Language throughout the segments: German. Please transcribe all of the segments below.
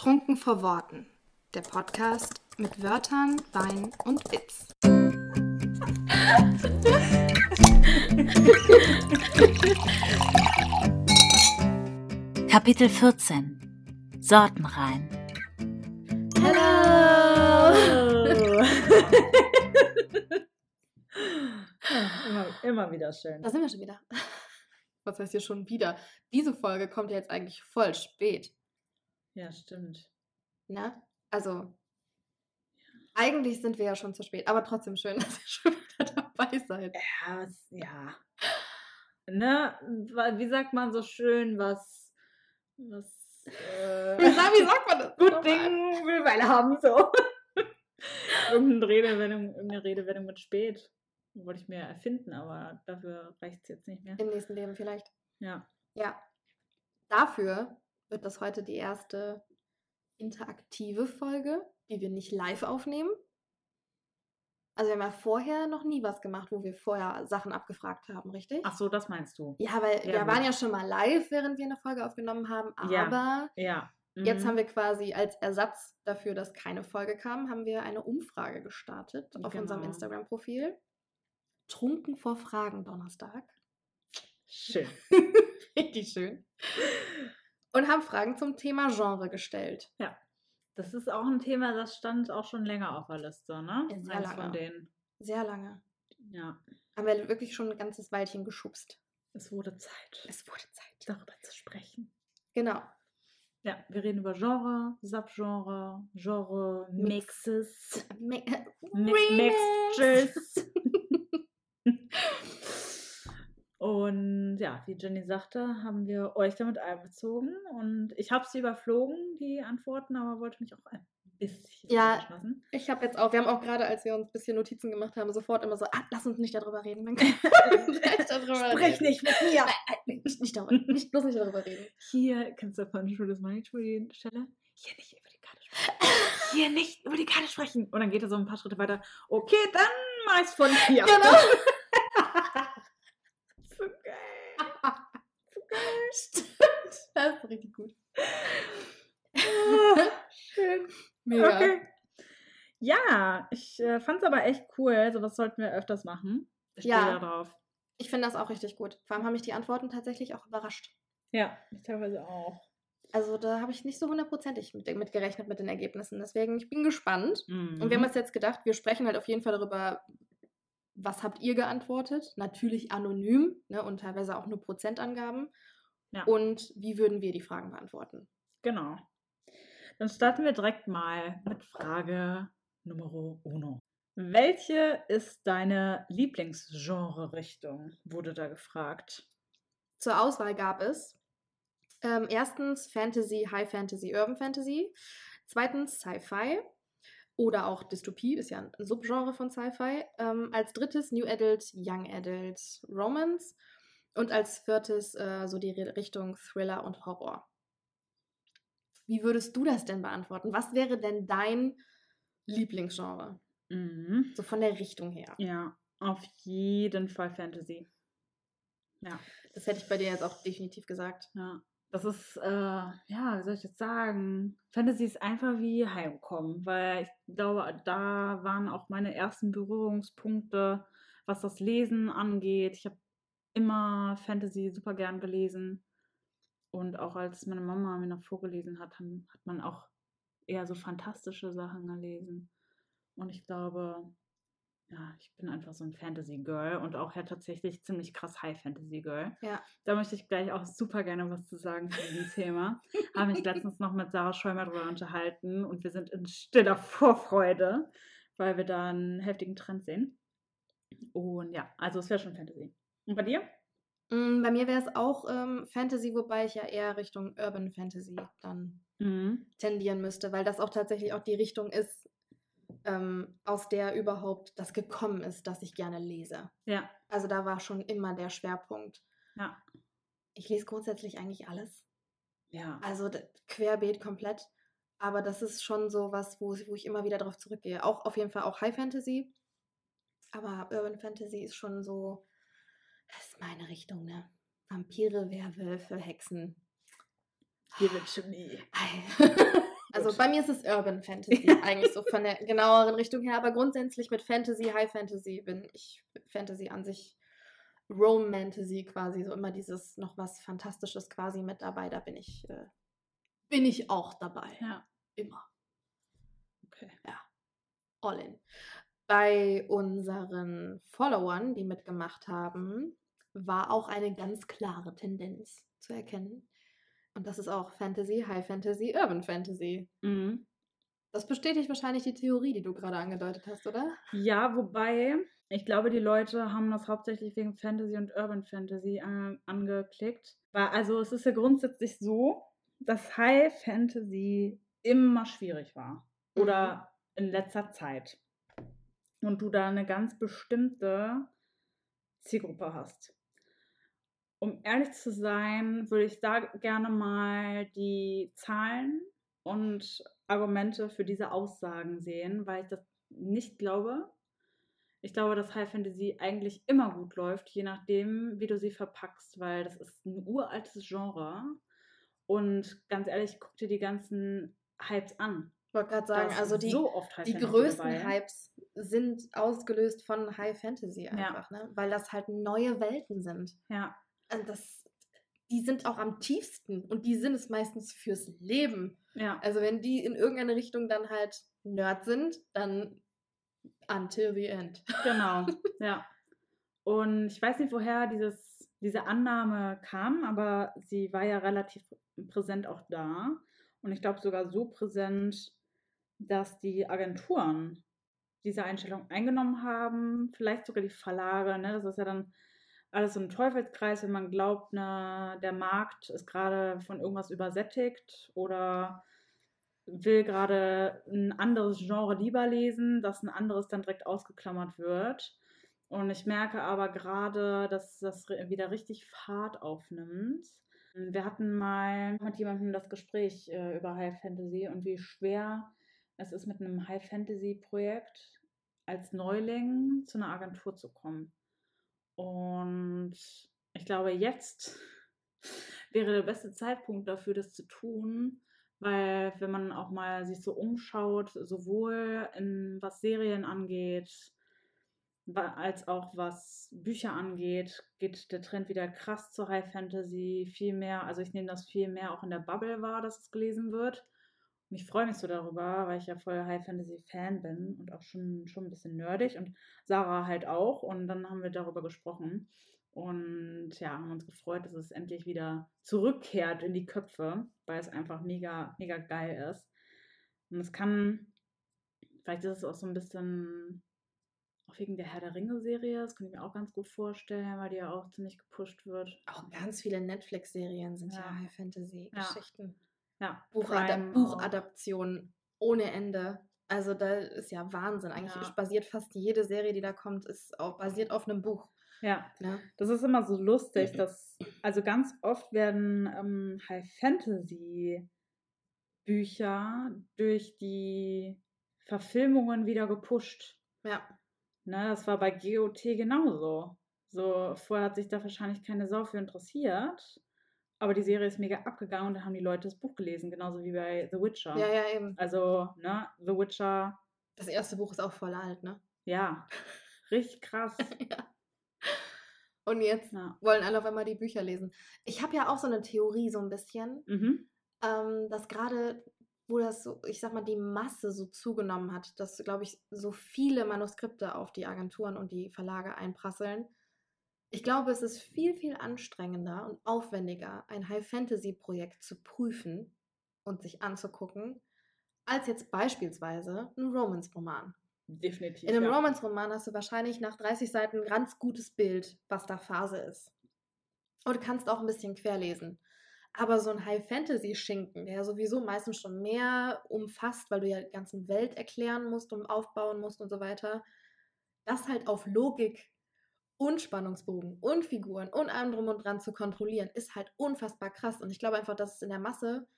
Trunken vor Worten. Der Podcast mit Wörtern, Wein und Witz. Kapitel 14 Sortenrein Hallo! ja, immer, immer wieder schön. Da sind wir schon wieder. Was heißt hier schon wieder? Diese Folge kommt ja jetzt eigentlich voll spät. Ja, stimmt. Ne? Also, eigentlich sind wir ja schon zu spät, aber trotzdem schön, dass ihr schon wieder dabei seid. Ja, ja. Ne? Wie sagt man so schön, was. was äh, Wie sag- wie sagt man das? Gut? Ding will Weile haben, so. Irgendeine Redewendung, irgendeine Redewendung mit spät. Wollte ich mir erfinden, aber dafür reicht es jetzt nicht mehr. Im nächsten Leben vielleicht. Ja. Ja. Dafür wird das heute die erste interaktive Folge, die wir nicht live aufnehmen. Also wir haben ja vorher noch nie was gemacht, wo wir vorher Sachen abgefragt haben, richtig? Ach so, das meinst du. Ja, weil Ja, wir waren gut. ja schon mal live, während wir eine Folge aufgenommen haben, Ja. aber Ja. jetzt Mhm. haben wir quasi als Ersatz dafür, dass keine Folge kam, haben wir eine Umfrage gestartet auf unserem Genau. Instagram-Profil. Trunken vor Fragen Donnerstag. Schön. Richtig schön. Und haben Fragen zum Thema Genre gestellt. Das ist auch ein Thema, das stand auch schon länger auf der Liste, ne? Ja, sehr Eins lange. von denen. Sehr lange. Ja. Haben wir wirklich schon ein ganzes Weilchen geschubst. Es wurde Zeit, Es wurde Zeit. darüber zu sprechen. Genau. Ja, wir reden über Genre, Subgenre, Genre, Mix. Mixes, Mi. Mixtures. Und ja, wie Jenny sagte, haben wir euch damit einbezogen. Und ich habe sie überflogen, die Antworten, aber wollte mich auch ein bisschen Ja. Ich habe jetzt auch, wir haben auch gerade, als wir uns ein bisschen Notizen gemacht haben, sofort immer so, ah, lass uns nicht darüber reden. Dann darüber Sprich reden. nicht mit mir! Nein, nicht, nicht darüber, nicht, bloß nicht darüber reden. Hier, kennst du von Schule des Money Tree Stelle? Hier nicht über die Karte sprechen. Hier nicht über die Karte sprechen. Und dann geht er so ein paar Schritte weiter. Okay, dann mach ich's von hier. Genau. so geil. Stimmt. Das ist richtig gut. Ah, Schön. Mega. Okay. Ja, ich äh, fand's aber echt cool. Sowas sollten wir öfters machen. Ich stehe Ja. da drauf. Ich finde das auch richtig gut. Vor allem haben mich die Antworten tatsächlich auch überrascht. Ja, ich teilweise auch. Also da habe ich nicht so hundertprozentig mit, mit gerechnet mit den Ergebnissen. Deswegen, ich bin gespannt. Mhm. Und wir haben uns jetzt gedacht, wir sprechen halt auf jeden Fall darüber, was habt ihr geantwortet? Natürlich anonym ne, und teilweise auch nur Prozentangaben. Ja. Und wie würden wir die Fragen beantworten? Genau. Dann starten wir direkt mal mit Frage Nummer uno. Welche ist deine Lieblingsgenre-Richtung? Wurde da gefragt. Zur Auswahl gab es ähm, erstens Fantasy, High Fantasy, Urban Fantasy. Zweitens Sci-Fi oder auch Dystopie, ist ja ein Subgenre von Sci-Fi. Ähm, als drittes New Adult, Young Adult, Romance. Und als viertes äh, so die Richtung Thriller und Horror. Wie würdest du das denn beantworten? Was wäre denn dein Lieblingsgenre? Mhm. So von der Richtung her. Ja, auf jeden Fall Fantasy. Ja, Das hätte ich bei dir jetzt auch definitiv gesagt. ja. Das ist, äh, ja, wie soll ich jetzt sagen? Fantasy ist einfach wie Heimkommen, weil ich glaube, da waren auch meine ersten Berührungspunkte, was das Lesen angeht. Ich habe immer Fantasy super gern gelesen. Und auch als meine Mama mir noch vorgelesen hat, haben- hat man auch eher so fantastische Sachen gelesen. Und ich glaube, ja, ich bin einfach so ein Fantasy-Girl und auch ja tatsächlich ziemlich krass High-Fantasy-Girl. Ja. Da möchte ich gleich auch super gerne was zu sagen zu diesem Thema. Habe mich letztens noch mit Sarah Schäumer drüber unterhalten und wir sind in stiller Vorfreude, weil wir da einen heftigen Trend sehen. Und ja, also es wäre schon Fantasy. Und bei dir? Mm, Bei mir wäre es auch ähm, Fantasy, wobei ich ja eher Richtung Urban Fantasy dann Mhm. tendieren müsste, weil das auch tatsächlich auch die Richtung ist, ähm, aus der überhaupt das gekommen ist, dass ich gerne lese. Ja, Also da war schon immer der Schwerpunkt. ja, Ich lese grundsätzlich eigentlich alles. ja. Also querbeet komplett. Aber das ist schon so was, wo, wo ich immer wieder drauf zurückgehe. Auch auf jeden Fall auch High Fantasy. Aber Urban Fantasy ist schon so, das ist meine Richtung, ne? Vampire, Werwölfe, Hexen. Hier wird schon nie. Also bei mir ist es Urban Fantasy eigentlich so von der genaueren Richtung her, aber grundsätzlich mit Fantasy, High Fantasy bin ich Fantasy an sich Romantasy quasi, so immer dieses noch was Fantastisches quasi mit dabei, da bin ich, äh, bin ich auch dabei. Ja, Immer. okay. All in. Bei unseren Followern, die mitgemacht haben, war auch eine ganz klare Tendenz zu erkennen. Und das ist auch Fantasy, High Fantasy, Urban Fantasy. Mhm. Das bestätigt wahrscheinlich die Theorie, die du gerade angedeutet hast, oder? Ja, wobei, ich glaube, die Leute haben das hauptsächlich wegen Fantasy und Urban Fantasy an, angeklickt. Also es ist ja grundsätzlich so, dass High Fantasy immer schwierig war. Oder in letzter Zeit. Und du da eine ganz bestimmte Zielgruppe hast. Um ehrlich zu sein, würde ich da gerne mal die Zahlen und Argumente für diese Aussagen sehen, weil ich das nicht glaube. Ich glaube, dass High Fantasy eigentlich immer gut läuft, je nachdem, wie du sie verpackst, weil das ist ein uraltes Genre. Und ganz ehrlich, guck dir die ganzen Hypes an. Ich wollte gerade sagen, also die, so die größten dabei. Hypes sind ausgelöst von High Fantasy einfach, ne? Weil das halt neue Welten sind. Ja, Und das, die sind auch am tiefsten und die sind es meistens fürs Leben. ja. Also wenn die in irgendeine Richtung dann halt Nerd sind, dann until the end. Genau, ja. Und ich weiß nicht, woher dieses, diese Annahme kam, aber sie war ja relativ präsent auch da. Und ich glaube sogar so präsent, dass die Agenturen diese Einstellung eingenommen haben, vielleicht sogar die Verlage. Ne? Das ist ja dann alles so ein Teufelskreis, wenn man glaubt, ne, der Markt ist gerade von irgendwas übersättigt oder will gerade ein anderes Genre lieber lesen, dass ein anderes dann direkt ausgeklammert wird. Und ich merke aber gerade, dass das wieder richtig Fahrt aufnimmt. Wir hatten mal mit jemandem das Gespräch äh, über High Fantasy und wie schwer es ist, mit einem High Fantasy Projekt als Neuling zu einer Agentur zu kommen. Und ich glaube, jetzt wäre der beste Zeitpunkt dafür, das zu tun, weil wenn man auch mal sich so umschaut, sowohl in was Serien angeht, als auch was Bücher angeht, geht der Trend wieder krass zur High Fantasy, viel mehr, also ich nehme das viel mehr auch in der Bubble wahr, dass es gelesen wird. Und ich freue mich so darüber, weil ich ja voll High Fantasy Fan bin und auch schon, schon ein bisschen nerdig und Sarah halt auch. Und dann haben wir darüber gesprochen und ja, haben uns gefreut, dass es endlich wieder zurückkehrt in die Köpfe, weil es einfach mega, mega geil ist. Und es kann, vielleicht ist es auch so ein bisschen auch wegen der Herr der Ringe-Serie, das kann ich mir auch ganz gut vorstellen, weil die ja auch ziemlich gepusht wird. Auch ganz viele Netflix-Serien sind ja, Ja. High Fantasy-Geschichten. Ja, Buchada. Buchadaptionen ohne Ende. Also da ist ja Wahnsinn. Eigentlich Ja. basiert fast jede Serie, die da kommt, ist auch basiert auf einem Buch. Ja, Ne? Das ist immer so lustig, dass, also ganz oft werden ähm, High Fantasy Bücher durch die Verfilmungen wieder gepusht. Ja. Ne, das war bei GOT genauso. So, vorher hat sich da wahrscheinlich keine Sau für interessiert, aber die Serie ist mega abgegangen und dann haben die Leute das Buch gelesen, genauso wie bei The Witcher. ja, ja, eben. Also, ne, The Witcher, Das erste Buch ist auch voll alt, ne? ja, richtig krass. ja. Und jetzt Ja. wollen alle auf einmal die Bücher lesen. Ich habe ja auch so eine Theorie, so ein bisschen, Mhm. ähm, dass gerade, wo das so, ich sag mal, die Masse so zugenommen hat, dass, glaube ich, so viele Manuskripte auf die Agenturen und die Verlage einprasseln. Ich glaube, es ist viel, viel anstrengender und aufwendiger, ein High-Fantasy-Projekt zu prüfen und sich anzugucken, als jetzt beispielsweise ein Romance-Roman. Definitiv. In einem ja. Romance-Roman hast du wahrscheinlich nach 30 Seiten ein ganz gutes Bild, was da Phase ist. Und du kannst auch ein bisschen querlesen. Aber so ein High-Fantasy-Schinken, der ja sowieso meistens schon mehr umfasst, weil du ja die ganze Welt erklären musst und aufbauen musst und so weiter, das halt auf Logik und Spannungsbogen und Figuren und allem drum und dran zu kontrollieren, ist halt unfassbar krass. Und ich glaube einfach, dass es in der Masse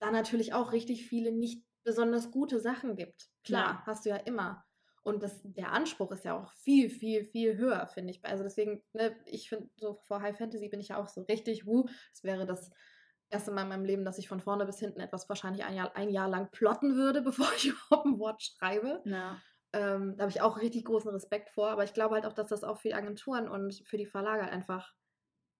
da natürlich auch richtig viele nicht besonders gute Sachen gibt. Klar, Ja. hast du ja immer. Und das, der Anspruch ist ja auch viel, viel, viel höher, finde ich. Also deswegen, ne, ich finde, so vor High Fantasy bin ich ja auch so richtig, wuh, das wäre das erste Mal in meinem Leben, dass ich von vorne bis hinten etwas wahrscheinlich ein Jahr, ein Jahr lang plotten würde, bevor ich überhaupt ein Wort schreibe. Ja. Ähm, da habe ich auch richtig großen Respekt vor, aber ich glaube halt auch, dass das auch für die Agenturen und für die Verlage halt einfach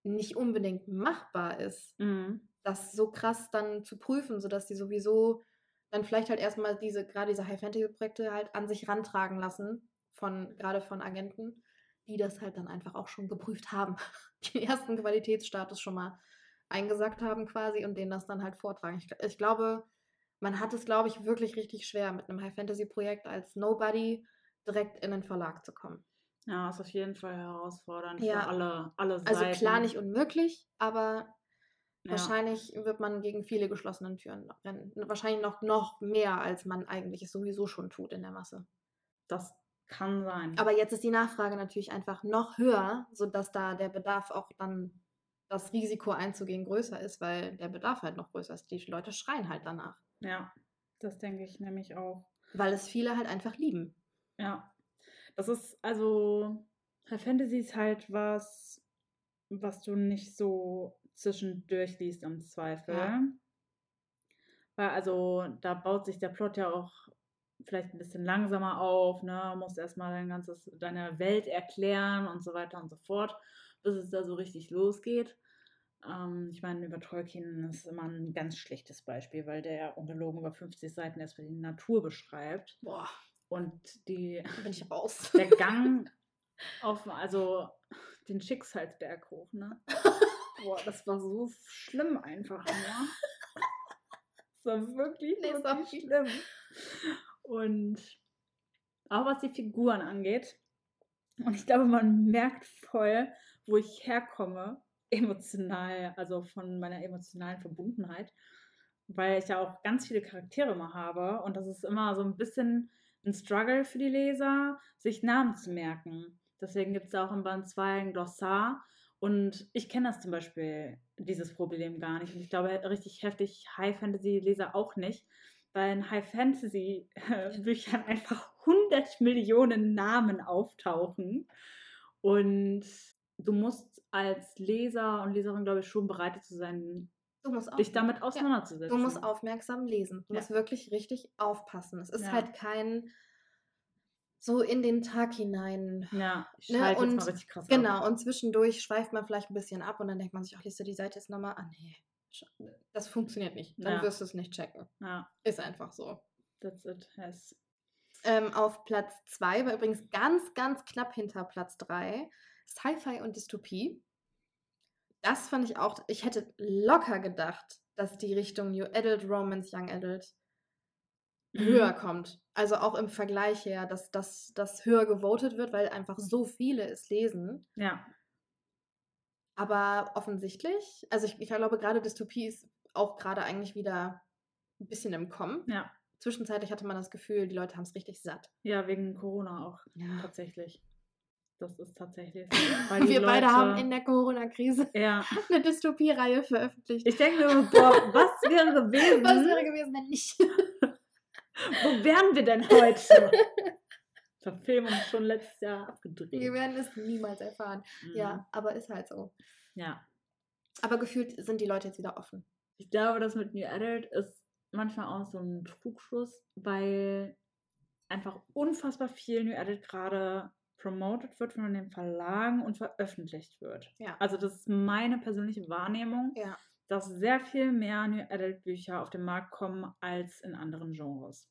nicht unbedingt machbar ist, Mhm. das so krass dann zu prüfen, sodass die sowieso dann vielleicht halt erstmal diese, gerade diese High-Fantasy-Projekte halt an sich rantragen lassen, von, gerade von Agenten, die das halt dann einfach auch schon geprüft haben, den ersten Qualitätsstatus schon mal eingesagt haben quasi und denen das dann halt vortragen. Ich, ich glaube, man hat es, glaube ich, wirklich richtig schwer, mit einem High-Fantasy-Projekt als Nobody direkt in den Verlag zu kommen. Ja, ist auf jeden Fall herausfordernd Ja. für alle, alle Also Seiten. klar nicht unmöglich, aber Ja. wahrscheinlich wird man gegen viele geschlossenen Türen rennen. Wahrscheinlich noch, noch mehr, als man eigentlich es sowieso schon tut in der Masse. Das kann sein. Aber jetzt ist die Nachfrage natürlich einfach noch höher, sodass da der Bedarf auch dann das Risiko einzugehen größer ist, weil der Bedarf halt noch größer ist. Die Leute schreien halt danach, ja, das denke ich nämlich auch. weil es viele halt einfach lieben. Ja. Das ist, also, High Fantasy ist halt was, was du nicht so zwischendurch liest im Zweifel. Ja. Weil, also, da baut sich der Plot ja auch vielleicht ein bisschen langsamer auf, ne? Musst erstmal dein ganzes, deine Welt erklären und so weiter und so fort, bis es da so richtig losgeht. Ähm, ich meine, über Tolkien ist immer ein ganz schlechtes Beispiel, weil der ungelogen über 50 Seiten erstmal die Natur beschreibt. Boah, Und die, da bin ich raus. der Gang auf, also den Schicksalsberg hoch, ne? Boah, das war so schlimm einfach, ne? Das war wirklich, Nee, wirklich schlimm. Und auch was die Figuren angeht. Und ich glaube, man merkt voll, wo ich herkomme, emotional, also von meiner emotionalen Verbundenheit, weil ich ja auch ganz viele Charaktere immer habe. Und das ist immer so ein bisschen ein Struggle für die Leser, sich Namen zu merken. Deswegen gibt es auch im Band 2 ein Glossar. Und ich kenne das zum Beispiel, dieses Problem gar nicht. Und ich glaube, richtig heftig High-Fantasy-Leser auch nicht, weil in High-Fantasy-Büchern einfach 100 Millionen Namen auftauchen. Und du musst als Leser und Leserin, glaube ich, schon bereit zu sein, Du musst dich damit Ja. auseinanderzusetzen. Du musst aufmerksam lesen. Du Ja. musst wirklich richtig aufpassen. Es ist Ja. halt kein so in den Tag hinein. Ja, ich Ne, und mal richtig krass ab. Genau, und zwischendurch schweift man vielleicht ein bisschen ab und dann denkt man sich, ach, liest du die Seite jetzt nochmal? Ah, nee, das funktioniert nicht. Dann Ja. wirst du es nicht checken. Ja, Ist einfach so. that's it. Yes. Ähm, auf Platz 2 war übrigens ganz, ganz knapp hinter Platz 3 Sci-Fi und Dystopie. Das fand ich auch, ich hätte locker gedacht, dass die Richtung New Adult, Romance, Young Adult Mhm. höher kommt. Also auch im Vergleich her, dass das höher gewotet wird, weil einfach so viele es lesen. Ja, Aber offensichtlich, also ich, ich glaube, gerade Dystopie ist auch gerade eigentlich wieder ein bisschen im Kommen. ja. Zwischenzeitlich hatte man das Gefühl, die Leute haben es richtig satt. Ja, wegen Corona auch. Ja. Tatsächlich. Das ist tatsächlich. Weil Wir beide haben Leute- in der Corona-Krise Ja. eine Dystopie-Reihe veröffentlicht. Ich denke mir, boah, was wäre gewesen? Was wäre gewesen, wenn nicht? Wo wären wir denn heute? Verfilmung schon letztes Jahr abgedreht. Wir werden es niemals erfahren. Mhm. Ja, aber ist halt so. Ja. Aber gefühlt sind die Leute jetzt wieder offen. Ich glaube, das mit New Adult ist manchmal auch so ein Trugschluss, weil einfach unfassbar viel New Adult gerade promoted wird von den Verlagen und veröffentlicht wird. Ja. Also das ist meine persönliche Wahrnehmung, Ja. dass sehr viel mehr New Adult Bücher auf den Markt kommen als in anderen Genres.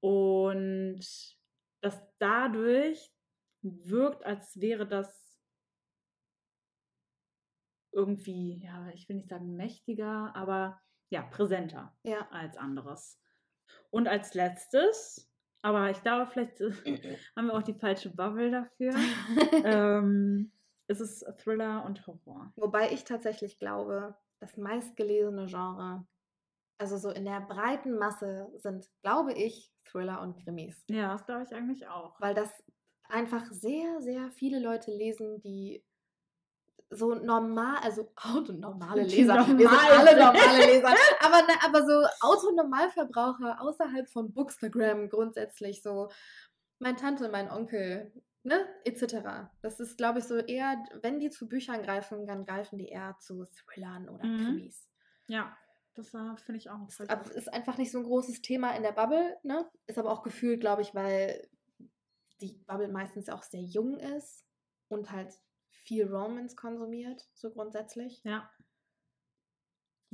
Und dass dadurch wirkt, als wäre das irgendwie, ja, ich will nicht sagen mächtiger, aber ja, präsenter Ja. als anderes. Und als letztes, aber ich glaube, vielleicht äh, haben wir auch die falsche Bubble dafür, ähm, ist es Thriller und Horror. Wobei ich tatsächlich glaube, das meistgelesene Genre, also so in der breiten Masse sind, glaube ich, Thriller und Krimis. Ja, das glaube ich eigentlich auch. Weil das einfach sehr, sehr viele Leute lesen, die so normal, also autonormale Leser. Wir sind normal alle normale Leser. Aber, ne, aber so Autonormalverbraucher außerhalb von Bookstagram grundsätzlich so. Mein Tante, mein Onkel, ne, etc. Das ist, glaube ich, so eher, wenn die zu Büchern greifen, dann greifen die eher zu Thrillern oder Mhm. Krimis. Ja, das äh, finde ich auch. Es ab- ist einfach nicht so ein großes Thema in der Bubble, ne? Ist aber auch gefühlt, glaube ich, weil die Bubble meistens auch sehr jung ist und halt viel Romance konsumiert, so grundsätzlich. Ja,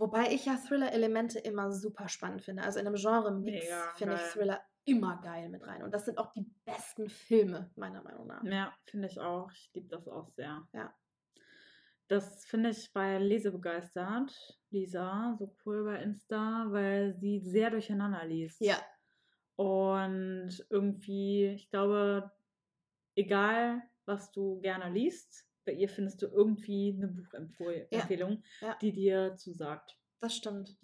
Wobei ich ja Thriller-Elemente immer super spannend finde. Also in einem Genre-Mix finde ich. Thriller immer geil mit rein. Und das sind auch die besten Filme, meiner Meinung nach. ja finde ich auch. Ich liebe das auch sehr. Ja. Das finde ich bei Lesebegeistert, Lisa, so cool bei Insta, weil sie sehr durcheinander liest. Ja, Und irgendwie, ich glaube, egal was du gerne liest, bei ihr findest du irgendwie eine Buchempfehlung, ja. die dir zusagt. das stimmt.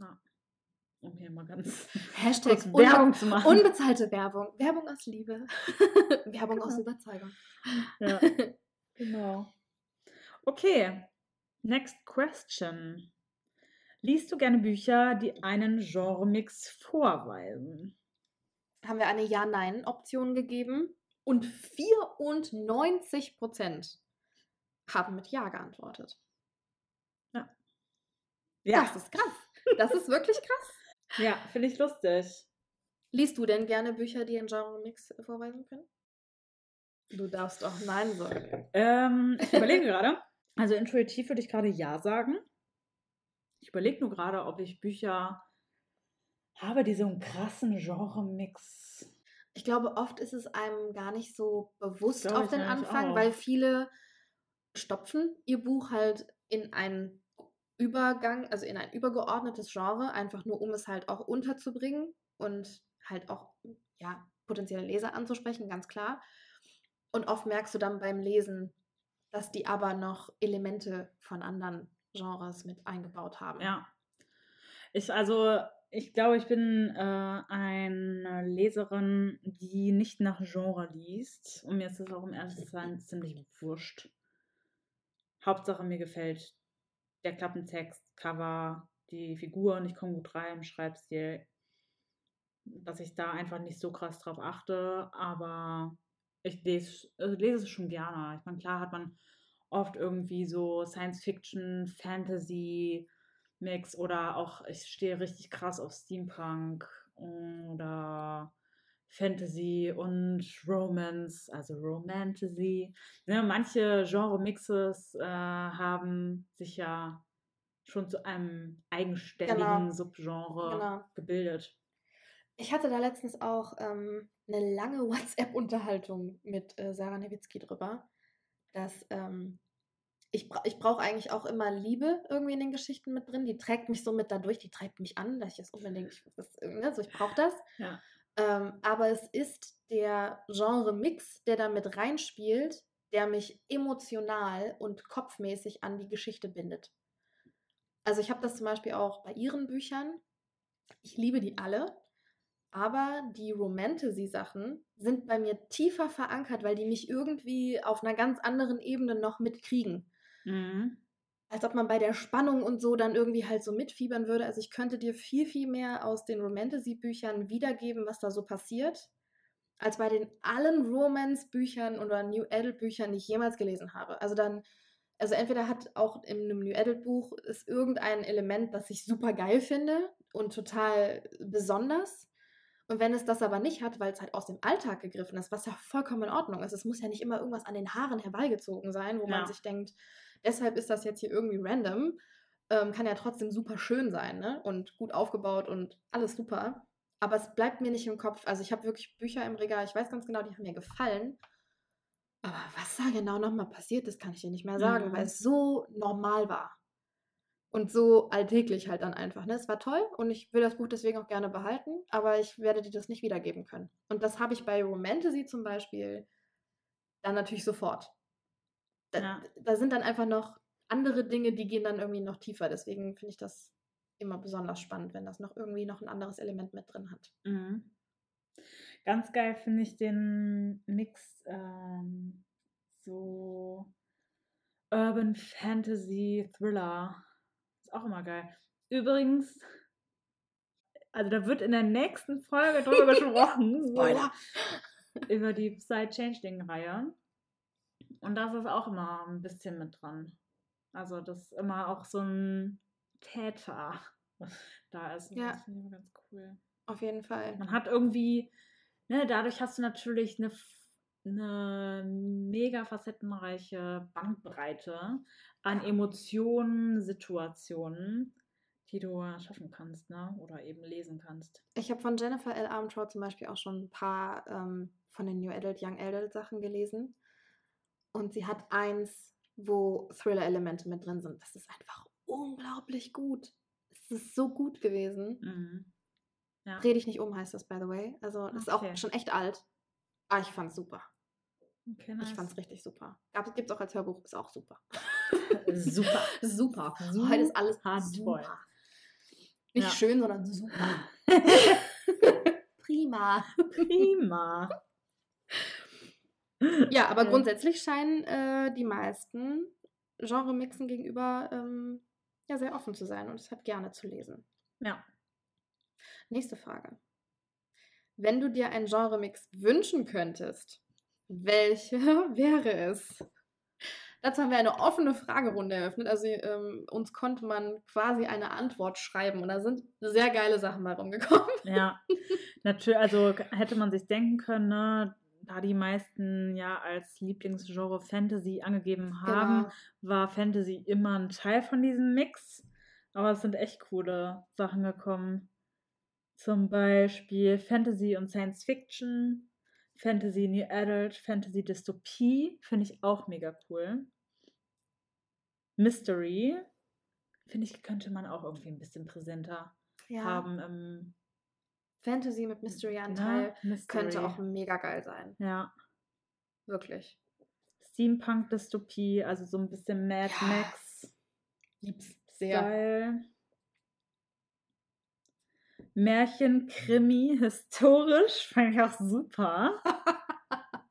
Um hier mal ganz Hashtag kurz Werbung zu machen. Unbezahlte Werbung. Werbung aus Liebe. Werbung aus Genau. Überzeugung. Ja, genau. Okay, next question. Liest du gerne Bücher, die einen Genremix vorweisen? Haben wir eine Ja-Nein-Option gegeben und 94 Prozent haben mit Ja geantwortet. Das ist krass. Das ist wirklich krass. ja, finde ich lustig. Liest du denn gerne Bücher, die einen Genre-Mix vorweisen können? Du darfst auch Nein sagen. Ähm, ich überlege gerade. Also intuitiv würde ich gerade Ja sagen. Ich überlege nur gerade, ob ich Bücher habe, die so einen krassen Genre-Mix. Ich glaube, oft ist es einem gar nicht so bewusst auf den Anfang, auch. weil viele stopfen ihr Buch halt in einen Übergang, also in ein übergeordnetes Genre, einfach nur um es halt auch unterzubringen und halt auch ja, potenzielle Leser anzusprechen, ganz klar. Und oft merkst du dann beim Lesen, dass die aber noch Elemente von anderen Genres mit eingebaut haben. Ja. Ich, also, ich glaube, ich bin äh, eine Leserin, die nicht nach Genre liest. Und mir ist das auch um ehrlich zu ziemlich wurscht. Hauptsache, mir gefällt der Klappentext, Cover, die Figuren, ich komme gut rein, Schreibstil. Dass ich da einfach nicht so krass drauf achte, aber ich lese, äh, lese es schon gerne. Ich meine, klar hat man oft irgendwie so Science-Fiction, Fantasy, Mix oder auch, ich stehe richtig krass auf Steampunk oder Fantasy und Romance, also Romantasy. Ne, manche Genre-Mixes äh, haben sich ja schon zu einem eigenständigen Genau. Subgenre Genau. gebildet. Ich hatte da letztens auch ähm, eine lange WhatsApp-Unterhaltung mit äh, Sarah Nowitzki drüber, dass ähm, ich, bra ich brauche eigentlich auch immer Liebe irgendwie in den Geschichten mit drin. Die trägt mich so mit dadurch, die treibt mich an, dass ich das unbedingt, das, ne, so, ich brauche das. Ja. Ähm, aber es ist der Genre-Mix, der da mit reinspielt, der mich emotional und kopfmäßig an die Geschichte bindet. Also ich habe das zum Beispiel auch bei ihren Büchern. Ich liebe die alle, aber die Romantasy-Sachen sind bei mir tiefer verankert, weil die mich irgendwie auf einer ganz anderen Ebene noch mitkriegen. Mhm. Als ob man bei der Spannung und so dann irgendwie halt so mitfiebern würde. Also ich könnte dir viel, viel mehr aus den Romantasy-Büchern wiedergeben, was da so passiert, als bei den allen Romance-Büchern oder New Adult-Büchern, die ich jemals gelesen habe. Also dann, also entweder hat auch in einem New Adult-Buch ist irgendein Element, das ich super geil finde und total besonders. Und wenn es das aber nicht hat, weil es halt aus dem Alltag gegriffen ist, was ja vollkommen in Ordnung ist, es muss ja nicht immer irgendwas an den Haaren herbeigezogen sein, wo Ja. man sich denkt, deshalb ist das jetzt hier irgendwie random, ähm, kann ja trotzdem super schön sein ne? und gut aufgebaut und alles super. Aber es bleibt mir nicht im Kopf. Also ich habe wirklich Bücher im Regal, ich weiß ganz genau, die haben mir gefallen. Aber was da genau nochmal passiert ist, kann ich dir nicht mehr sagen, Mhm. weil es so normal war. Und so alltäglich halt dann einfach. Ne? Es war toll und ich will das Buch deswegen auch gerne behalten, aber ich werde dir das nicht wiedergeben können. Und das habe ich bei Romantasy zum Beispiel dann natürlich sofort. Da, Ja. da sind dann einfach noch andere Dinge, die gehen dann irgendwie noch tiefer. Deswegen finde ich das immer besonders spannend, wenn das noch irgendwie noch ein anderes Element mit drin hat. Mhm. Ganz geil finde ich den Mix ähm, so Urban Fantasy Thriller. Ist auch immer geil. Übrigens, also da wird in der nächsten Folge drüber gesprochen. Spoiler! Über die Psy Changeling-Reihe. Und da ist es auch immer ein bisschen mit dran. Also, das ist immer auch so ein Täter da ist. Ja. Das finde ich immer ganz cool. Auf jeden Fall. Man hat irgendwie, ne, dadurch hast du natürlich eine, eine mega facettenreiche Bandbreite an Emotionen, Situationen, die du schaffen kannst, ne? Oder eben lesen kannst. Ich habe von Jennifer L. Armentrout zum Beispiel auch schon ein paar ähm, von den New Adult, Young Adult Sachen gelesen. Und sie hat eins, wo Thriller-Elemente mit drin sind. Das ist einfach unglaublich gut. Es ist so gut gewesen. Mhm. Ja. Dreh dich nicht um, heißt das, by the way. Also, das ist Okay. auch schon echt alt. Aber ich fand's super. Okay, nice. Ich fand's richtig super. Gab, gibt's auch als Hörbuch, ist auch super. Super. super. Heute ist alles Handvoll. super. Nicht Ja. schön, sondern super. Prima. Prima. Ja, aber grundsätzlich scheinen äh, die meisten Genre-Mixen gegenüber ähm, ja sehr offen zu sein und es hat gerne zu lesen. Ja. Nächste Frage. Wenn du dir einen Genre-Mix wünschen könntest, welche wäre es? Dazu haben wir eine offene Fragerunde eröffnet. Also ähm, uns konnte man quasi eine Antwort schreiben und da sind sehr geile Sachen bei rumgekommen. Ja, natürlich, also hätte man sich denken können, ne, da die meisten ja als Lieblingsgenre Fantasy angegeben haben, Genau. war Fantasy immer ein Teil von diesem Mix. Aber es sind echt coole Sachen gekommen. Zum Beispiel Fantasy und Science Fiction, Fantasy New Adult, Fantasy Dystopie, finde ich auch mega cool. Mystery, finde ich, könnte man auch irgendwie ein bisschen präsenter Ja, haben im Fantasy mit Mystery-Anteil ne? könnte Mystery. auch mega geil sein. Ja. Wirklich. Steampunk-Dystopie, also so ein bisschen Mad Ja. Max. Lieb's sehr. Style. Märchen, Krimi, historisch, fand ich auch super.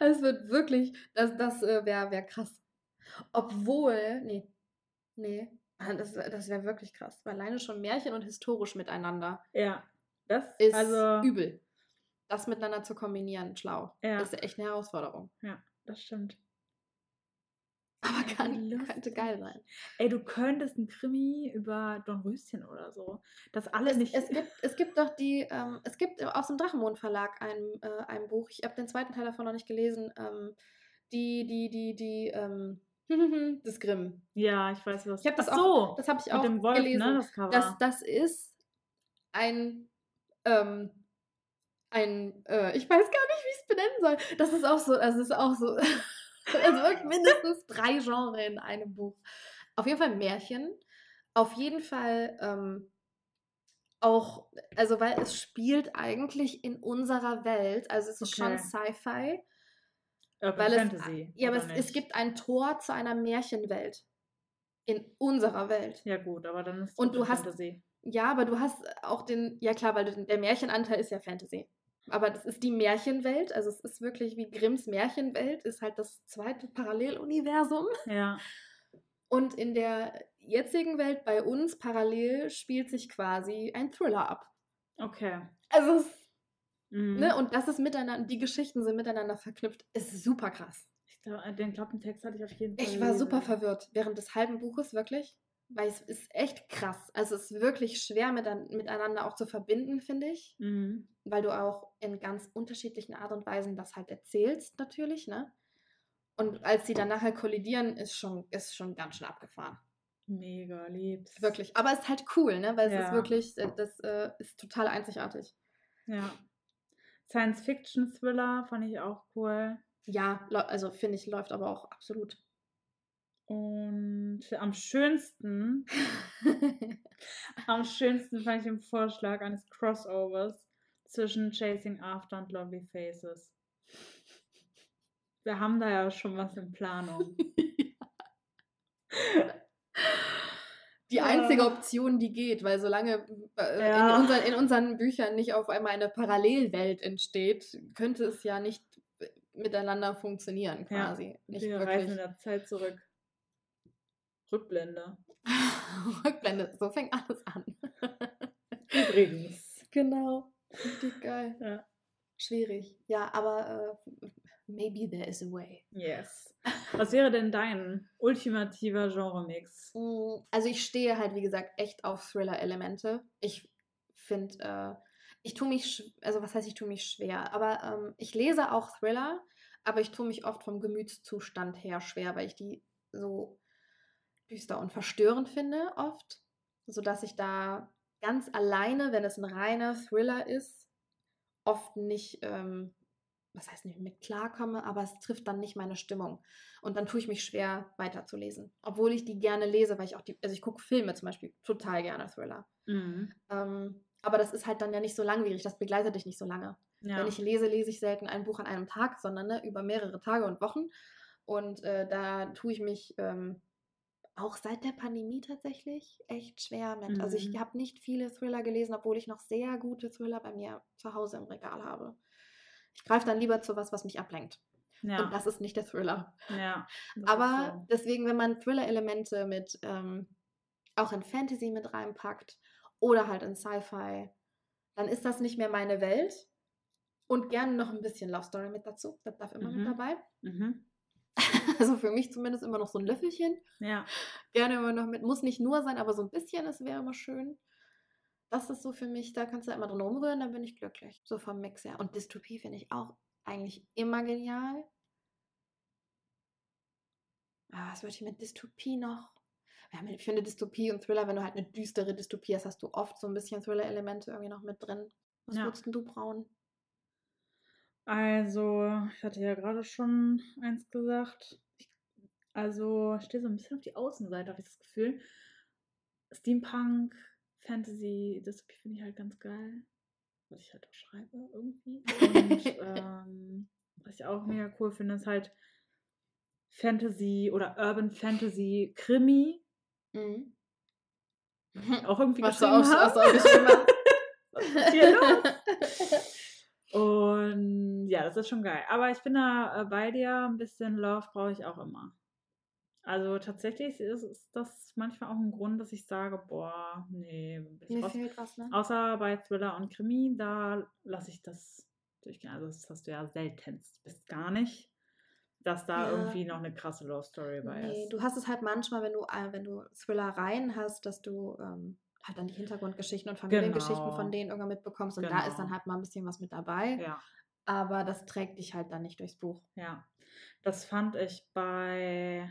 Es wird wirklich, das, das äh, wäre wär krass. Obwohl, nee, nee, ah, das, das wäre wirklich krass. Alleine schon Märchen und historisch miteinander Ja, das ist also übel. Das miteinander zu kombinieren, schlau. Ja. Ist echt eine Herausforderung. Ja, das stimmt. Aber kann, könnte geil sein. Ey, du könntest ein Krimi über Dornröschen oder so. Das alle Es, nicht. es, gibt, es gibt doch die, ähm, es gibt aus dem Drachenmond Verlag ein, äh, ein Buch, ich habe den zweiten Teil davon noch nicht gelesen, ähm, die, die, die, die, ähm, das Grimm. ja, ich weiß was. Ich habe das Ach auch, so, das habe ich mit auch Wolf, gelesen. ne, das. Das, das ist ein, ähm, ein, äh, ich weiß gar nicht, wie ich es benennen soll. Das ist auch so, das ist auch so, also wirklich mindestens drei Genres in einem Buch. Auf jeden Fall Märchen, auf jeden Fall ähm, auch, also weil es spielt eigentlich in unserer Welt, also es ist schon Okay. Sci-Fi, Urban weil es, Fantasy. ja, aber es, es gibt ein Tor zu einer Märchenwelt in unserer Welt. Ja, gut, aber dann ist Und du Urban hast- Fantasy. Ja, aber du hast auch den, ja klar, weil du, der Märchenanteil ist ja Fantasy. Aber das ist die Märchenwelt, also es ist wirklich wie Grimms Märchenwelt, ist halt das zweite Paralleluniversum. Ja, Und in der jetzigen Welt bei uns parallel spielt sich quasi ein Thriller ab. okay. Also, es, Mhm. ne, und das ist miteinander, die Geschichten sind miteinander verknüpft. Ist super krass. Ich glaub, den Klappentext hatte ich auf jeden Fall. Ich war super verwirrt während des halben Buches, wirklich. Weil es ist echt krass. Also es ist wirklich schwer mitan- miteinander auch zu verbinden, finde ich. Mhm. weil du auch in ganz unterschiedlichen Art und Weisen das halt erzählst, natürlich, ne? Und als sie dann nachher kollidieren, ist schon, ist schon ganz schön abgefahren. Mega lieb's. Wirklich. Aber es ist halt cool, ne? Weil es Ja. ist wirklich, äh, das äh, ist total einzigartig. Ja. Science-Fiction-Thriller fand ich auch cool. Ja, also finde ich, läuft aber auch absolut. Und am schönsten, am schönsten fand ich den Vorschlag eines Crossovers zwischen Chasing After und Lovely Faces. Wir haben da ja schon was in Planung. Die Ja. einzige Option, die geht, weil solange äh, Ja. in, unseren, in unseren Büchern nicht auf einmal eine Parallelwelt entsteht, könnte es ja nicht äh, miteinander funktionieren, Ja, quasi. Nicht Wir reisen in wirklich. der Zeit zurück. Rückblende. Rückblende, so fängt alles an. Übrigens. genau. Richtig geil. Ja. Schwierig. Ja, aber äh, maybe there is a way. Yes. Was wäre denn dein ultimativer Genre-Mix? Mm, Also ich stehe halt, wie gesagt, echt auf Thriller-Elemente. Ich finde, äh, ich tue mich, also was heißt, ich tue mich schwer, aber ähm, ich lese auch Thriller, aber ich tue mich oft vom Gemütszustand her schwer, weil ich die so düster und verstörend finde oft, sodass ich da ganz alleine, wenn es ein reiner Thriller ist, oft nicht, ähm, was heißt nicht mit klarkomme, aber es trifft dann nicht meine Stimmung. Und dann tue ich mich schwer weiterzulesen. Obwohl ich die gerne lese, weil ich auch die, also ich gucke Filme zum Beispiel total gerne Thriller. Mhm. Ähm, aber das ist halt dann ja nicht so langwierig, das begleitet dich nicht so lange. Ja. Wenn ich lese, lese ich selten ein Buch an einem Tag, sondern ne, über mehrere Tage und Wochen. Und äh, da tue ich mich ähm, auch seit der Pandemie tatsächlich echt schwer mit. Also ich Mhm. habe nicht viele Thriller gelesen, obwohl ich noch sehr gute Thriller bei mir zu Hause im Regal habe. Ich greife dann lieber zu was, was mich ablenkt. ja. Und das ist nicht der Thriller. ja. Aber so. deswegen, wenn man Thriller-Elemente mit ähm, auch in Fantasy mit reinpackt oder halt in Sci-Fi, dann ist das nicht mehr meine Welt. Und gerne noch ein bisschen Love Story mit dazu. Das darf immer Mhm. mit dabei. Mhm. Also für mich zumindest immer noch so ein Löffelchen. Ja. Gerne immer noch mit. Muss nicht nur sein, aber so ein bisschen, das wäre immer schön. Das ist so für mich, da kannst du immer drin rumrühren, dann bin ich glücklich. So vom Mix her. Und Dystopie finde ich auch eigentlich immer genial. Aber was würde ich mit Dystopie noch? Ja, ich finde Dystopie und Thriller, wenn du halt eine düstere Dystopie hast, hast du oft so ein bisschen Thriller-Elemente irgendwie noch mit drin. Was Ja. würdest denn du brauen? Also, ich hatte ja gerade schon eins gesagt. Ich, also, ich stehe so ein bisschen auf die Außenseite, habe ich das Gefühl. Steampunk, Fantasy, Dystopie finde ich halt ganz geil. Was ich halt auch schreibe irgendwie. Und ähm, was ich auch mega cool finde, ist halt Fantasy oder Urban Fantasy Krimi. Mhm. Auch irgendwie Was du geschrieben auch, was habe. du auch geschrieben hast. Was ist hier los? Und ja, das ist schon geil. Aber ich bin da äh, bei dir. Ein bisschen Love brauche ich auch immer. Also tatsächlich ist, ist das manchmal auch ein Grund, dass ich sage, boah, nee, ich fehlt was, ne? Außer bei Thriller und Krimi, da lasse ich das durchgehen. Also das hast du ja seltenst bis gar nicht, dass da Ja. irgendwie noch eine krasse Love Story bei Nee, ist. du hast es halt manchmal, wenn du, äh, wenn du Thrillereien hast, dass du ähm, halt dann die Hintergrundgeschichten und Familiengeschichten Genau. von denen irgendwann mitbekommst und da ist dann Genau. halt mal ein bisschen was mit dabei. Ja, Aber das trägt dich halt dann nicht durchs Buch. ja. Das fand ich bei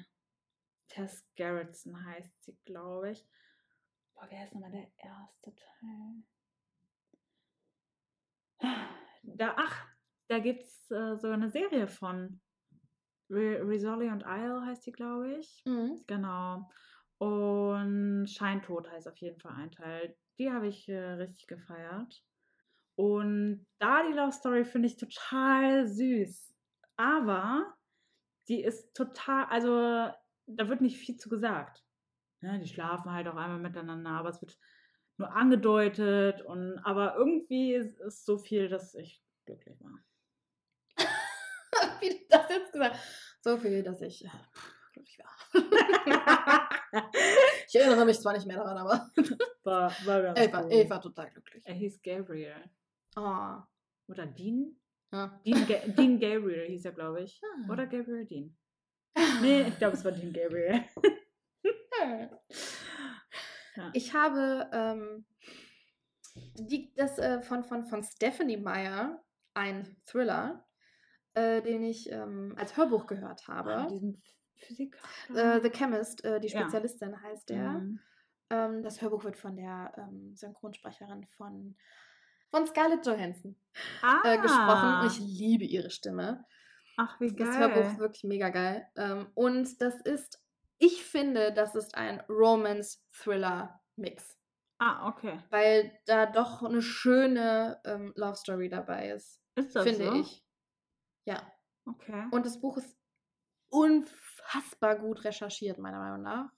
Tess Gerritsen heißt sie, glaube ich. Boah, wer ist nochmal der erste Teil? Da, ach, da gibt es äh, so eine Serie von. Re Rizzoli und Isle heißt die, glaube ich. Mhm. Genau. Und Scheintod heißt auf jeden Fall ein Teil. Die habe ich äh, richtig gefeiert. Und da die Love Story finde ich total süß. Aber die ist total, also da wird nicht viel zu gesagt. Ja, die schlafen halt auch einmal miteinander, aber es wird nur angedeutet und aber irgendwie ist, ist so viel, dass ich glücklich war. Wie du das jetzt gesagt So viel, dass ich äh, glücklich war. ich erinnere mich zwar nicht mehr daran, aber War, war ganz Eva, cool. Eva total glücklich. Er hieß Gabriel. Oh. Oder Dean? Ja. Dean, Ga Dean Gabriel hieß er, glaube ich. Ah. Oder Gabriel Dean. Nee, ich glaube, es war Dean Gabriel. Ja. Ich habe ähm, die, das äh, von, von, von Stephanie Meyer, ein Thriller, äh, den ich ähm, als Hörbuch gehört Ah, habe. diesen Physiker. Äh, The Chemist, äh, die Ja. Spezialistin heißt der. Mhm. Ähm, das Hörbuch wird von der ähm, Synchronsprecherin von, von Scarlett Johansson Ah, äh, gesprochen. Und ich liebe ihre Stimme. Ach, wie geil. Das Hörbuch ist wirklich mega geil. Ähm, und das ist, ich finde, das ist ein Romance-Thriller-Mix. ah, okay. Weil da doch eine schöne ähm, Love Story dabei ist. Ist das finde so? ich. Ja. Okay. Und das Buch ist unfassbar gut recherchiert, meiner Meinung nach.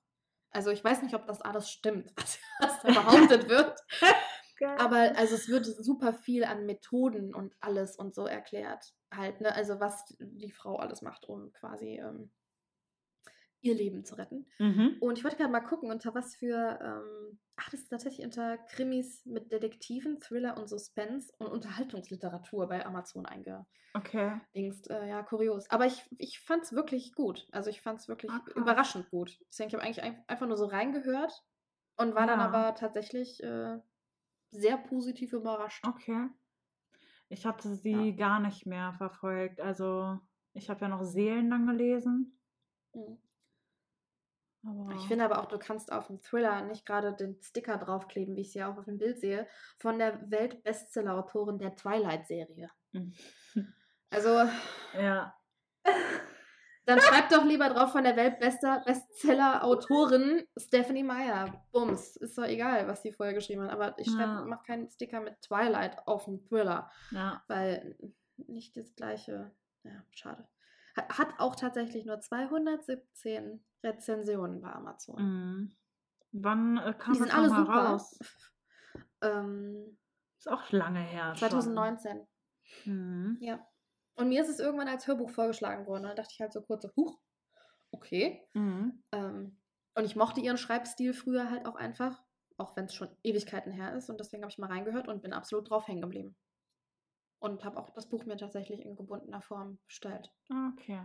Also ich weiß nicht, ob das alles stimmt, was, was da behauptet wird. Aber also es wird super viel an Methoden und alles und so erklärt. Halt, ne? Also was die Frau alles macht, um quasi ähm, ihr Leben zu retten. Mhm. Und ich wollte gerade mal gucken, unter was für, ähm, ach, das ist tatsächlich unter Krimis mit Detektiven, Thriller und Suspense und Unterhaltungsliteratur bei Amazon eingedingst. Okay. Äh, ja, kurios. Aber ich, ich fand es wirklich gut. Also ich fand es wirklich Ah, krass. überraschend gut. Deswegen, ich habe eigentlich ein- einfach nur so reingehört und war dann Ja. aber tatsächlich äh, sehr positiv überrascht. Okay. Ich hatte sie gar nicht mehr verfolgt. Also, ich habe ja noch Seelen dann gelesen. Mhm. Aber Ich finde aber auch, du kannst auf dem Thriller nicht gerade den Sticker draufkleben, wie ich es ja auch auf dem Bild sehe, von der Welt-Bestseller-Autorin der Twilight-Serie. Mhm. Also, Ja. dann schreib doch lieber drauf von der Welt-Bestseller-Autorin Stephanie Meyer. Bums. Ist doch egal, was sie vorher geschrieben hat. Aber ich schreib, Ja. mach keinen Sticker mit Twilight auf dem Thriller, Ja. weil nicht das gleiche. Ja, schade. Hat, auch tatsächlich nur 217 Rezensionen bei Amazon. Mhm. Wann äh, kam Die das sind alle super. raus? Ähm, Ist auch lange her. schon. 2019. Mhm. Ja. Und mir ist es irgendwann als Hörbuch vorgeschlagen worden. Da dachte ich halt so kurz so, huch, okay. Mhm. Ähm, und ich mochte ihren Schreibstil früher halt auch einfach, auch wenn es schon Ewigkeiten her ist. Und deswegen habe ich mal reingehört und bin absolut drauf hängen geblieben. Und habe auch das Buch mir tatsächlich in gebundener Form bestellt. Okay.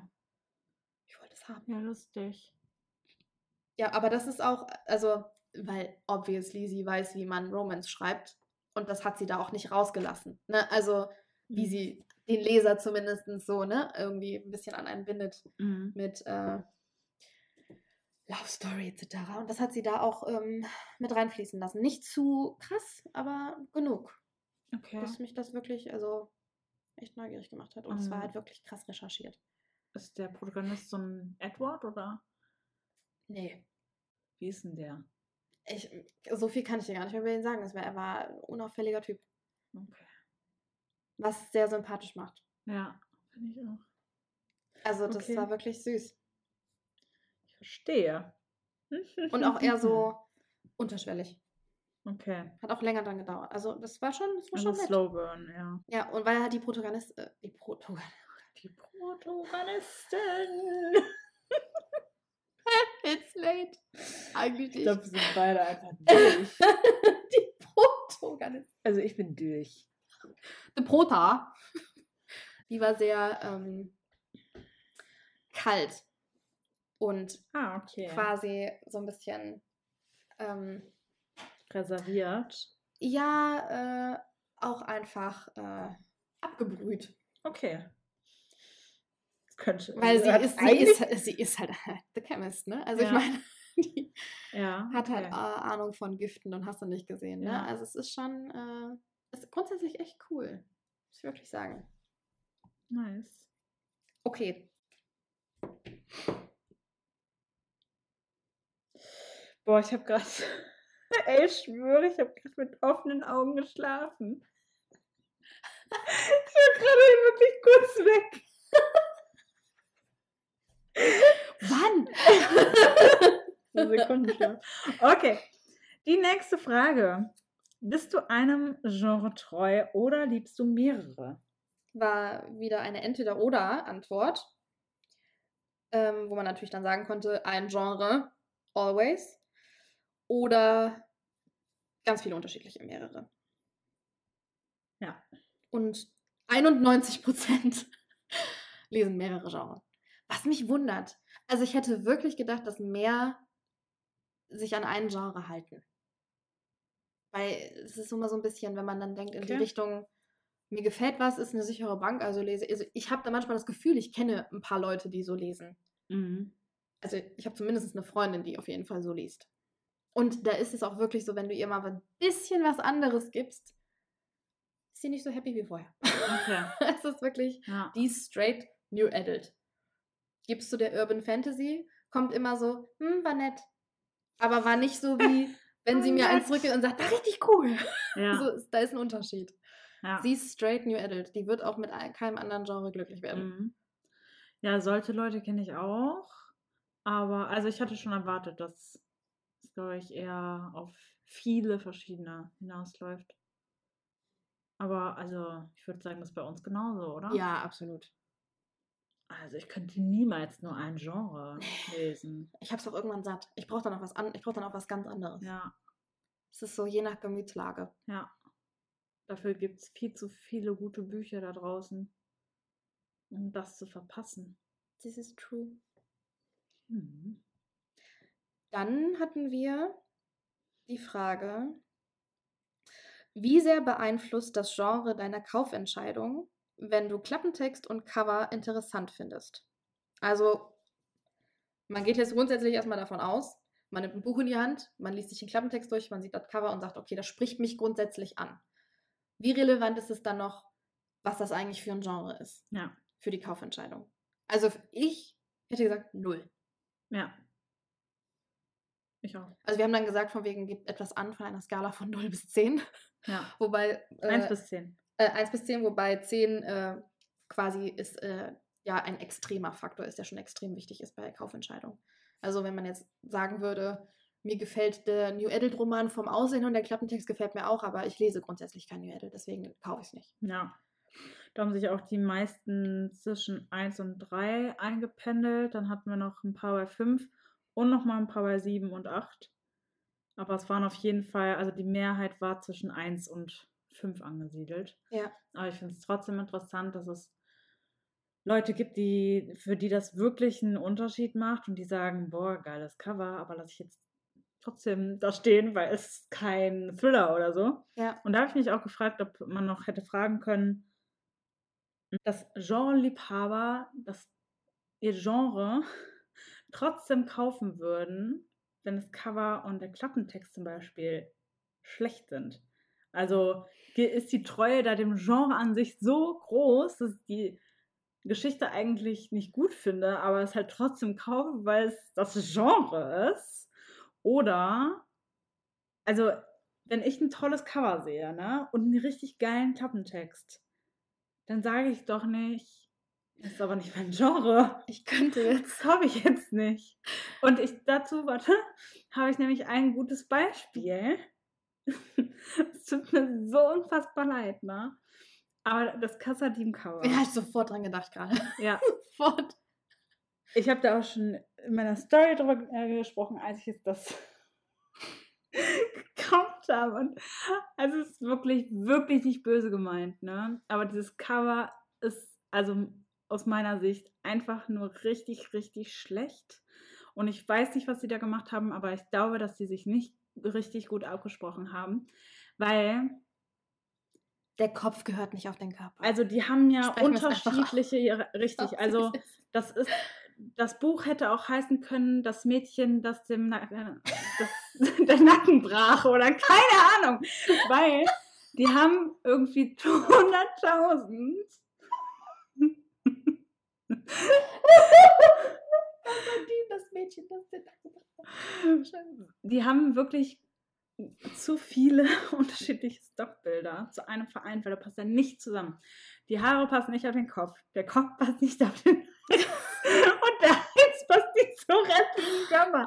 Ich wollte es haben. Ja, lustig. Ja, aber das ist auch, also, weil obviously sie weiß, wie man Romance schreibt. Und das hat sie da auch nicht rausgelassen. Ne? Also, wie Mhm. sie den Leser zumindest so, ne, irgendwie ein bisschen an einen bindet. Mhm. mit äh, Love Story etc. Und das hat sie da auch ähm, mit reinfließen lassen. Nicht zu krass, aber genug, Okay. dass mich das wirklich, also echt neugierig gemacht hat. Und es war Mhm. halt wirklich krass recherchiert. Ist der Protagonist so ein Edward oder Nee. wie ist denn der? Ich, so viel kann ich dir gar nicht mehr über ihn sagen. Das war, er war ein unauffälliger Typ, Okay. was sehr sympathisch macht. Ja, finde ich auch. Also das Okay. war wirklich süß. Ich verstehe. Und auch eher so unterschwellig. Okay. Hat auch länger dann gedauert. Also das war schon, das war Also schon nett. Slow Burn, ja. Ja, und weil halt die Protagonist, äh, die Protagonist, Die Protagonistin. It's late. Eigentlich Ich glaube, wir sind beide einfach durch. die Protagonistin. Also ich bin durch. Die Prota. Die war sehr ähm, kalt und Ah, okay. quasi so ein bisschen, ähm, Reserviert. ja, äh, auch einfach äh, abgebrüht. Okay. Das könnte. Weil sie ist, sie ist, sie ist halt The Chemist, ne? Also ich Ja. meine, die Ja. hat halt okay. äh, Ahnung von Giften und hast du nicht gesehen, ne? Ja. Also es ist schon, äh, ist grundsätzlich echt cool. Muss ich wirklich sagen. Nice. Okay. Boah, ich habe gerade. Ey, ich schwöre, ich habe gerade mit offenen Augen geschlafen. Ich war gerade wirklich kurz weg. Wann? Sekundenschlaf. Okay. Die nächste Frage. Bist du einem Genre treu oder liebst du mehrere? War wieder eine Entweder-Oder-Antwort, ähm, wo man natürlich dann sagen konnte, ein Genre, always, oder ganz viele unterschiedliche, mehrere. Ja. Und 91% lesen mehrere Genres. Was mich wundert. Also ich hätte wirklich gedacht, dass mehr sich an ein Genre halten. Weil es ist immer so ein bisschen, wenn man dann denkt in die Okay. Richtung, mir gefällt was, ist eine sichere Bank, also lese. Also ich habe da manchmal das Gefühl, ich kenne ein paar Leute, die so lesen. Mhm. Also ich habe zumindest eine Freundin, die auf jeden Fall so liest. Und da ist es auch wirklich so, wenn du ihr mal ein bisschen was anderes gibst, ist sie nicht so happy wie vorher. Okay. es ist wirklich Ja. die straight New Adult. Gibst du der Urban Fantasy, kommt immer so, hm, war nett. Aber war nicht so wie, wenn War sie mir eins nett. zurückgibt und sagt, "Ah, richtig cool. Ja. So, da ist ein Unterschied. ja. Sie ist straight New Adult. Die wird auch mit ein- keinem anderen Genre glücklich werden. Mhm. Ja, solche Leute kenne ich auch. Aber, also ich hatte schon erwartet, dass es, glaube ich, eher auf viele verschiedene hinausläuft. Aber, also, ich würde sagen, das ist bei uns genauso, oder? Ja, absolut. Also ich könnte niemals nur ein Genre lesen. Ich habe es auch irgendwann satt. Ich brauche dann auch was an, ich brauche dann auch was ganz anderes. Ja, Es ist so je nach Gemütslage. ja. Dafür gibt es viel zu viele gute Bücher da draußen, um das zu verpassen. This is true. Mhm. Dann hatten wir die Frage, wie sehr beeinflusst das Genre deiner Kaufentscheidung, wenn du Klappentext und Cover interessant findest? Also, man geht jetzt grundsätzlich erstmal davon aus, man nimmt ein Buch in die Hand, man liest sich den Klappentext durch, man sieht das Cover und sagt, okay, das spricht mich grundsätzlich an. Wie relevant ist es dann noch, was das eigentlich für ein Genre ist Ja, für die Kaufentscheidung? Also, ich hätte gesagt, null. ja. Ich auch. Also wir haben dann gesagt, von wegen gibt etwas an von einer Skala von 0 bis 10. Ja. Wobei. Äh, 1 bis 10. äh, 1 bis 10, wobei 10 äh, quasi ist äh, ja ein extremer Faktor ist, der schon extrem wichtig ist bei der Kaufentscheidung. Also wenn man jetzt sagen würde, mir gefällt der New Adult Roman vom Aussehen und der Klappentext gefällt mir auch, aber ich lese grundsätzlich kein New Adult, deswegen kaufe ich es nicht. Ja. Da haben sich auch die meisten zwischen 1 und 3 eingependelt. Dann hatten wir noch ein paar bei 5 und noch mal ein paar bei 7 und 8. Aber es waren auf jeden Fall, also die Mehrheit war zwischen 1 und 5 angesiedelt. Ja. Aber ich finde es trotzdem interessant, dass es Leute gibt, die, für die das wirklich einen Unterschied macht und die sagen, boah, geiles Cover, aber lasse ich jetzt trotzdem da stehen, weil es ist kein Thriller oder so. Ja. Und da habe ich mich auch gefragt, ob man noch hätte fragen können, dass Genreliebhaber das ihr Genre trotzdem kaufen würden, wenn das Cover und der Klappentext zum Beispiel schlecht sind. Also ist die Treue da dem Genre an sich so groß, dass ich die Geschichte eigentlich nicht gut finde, aber es halt trotzdem kaufe, weil es das Genre ist. Oder, also, wenn ich ein tolles Cover sehe, ne, und einen richtig geilen Klappentext, dann sage ich doch nicht, das ist aber nicht mein Genre. Ich könnte jetzt. Das habe ich jetzt nicht. Und ich dazu, warte, habe ich nämlich ein gutes Beispiel. Es tut mir so unfassbar leid, ne? Aber das Kassadim-Cover. Ja, ich sofort dran gedacht gerade. ja. Sofort. Ich habe da auch schon in meiner Story drüber äh, gesprochen, als ich jetzt das gekauft habe. Und also es ist wirklich, wirklich nicht böse gemeint, ne? Aber dieses Cover ist also aus meiner Sicht einfach nur richtig, richtig schlecht. Und ich weiß nicht, was sie da gemacht haben, aber ich glaube, dass sie sich nicht richtig gut abgesprochen haben, weil Der Kopf gehört nicht auf den Körper. also die haben ja Sprechen unterschiedliche, ja, richtig, also das ist, das Buch hätte auch heißen können, das Mädchen, das dem Nacken, äh, das, der Nacken brach oder keine Ahnung, weil die haben irgendwie 100.000. das Mädchen, das Die haben wirklich zu viele unterschiedliche Stockbilder zu einem Verein, weil da passt ja nicht zusammen. Die Haare passen nicht auf den Kopf, der Kopf passt nicht auf den Hals und der Hals passt nicht zum restlichen Körper.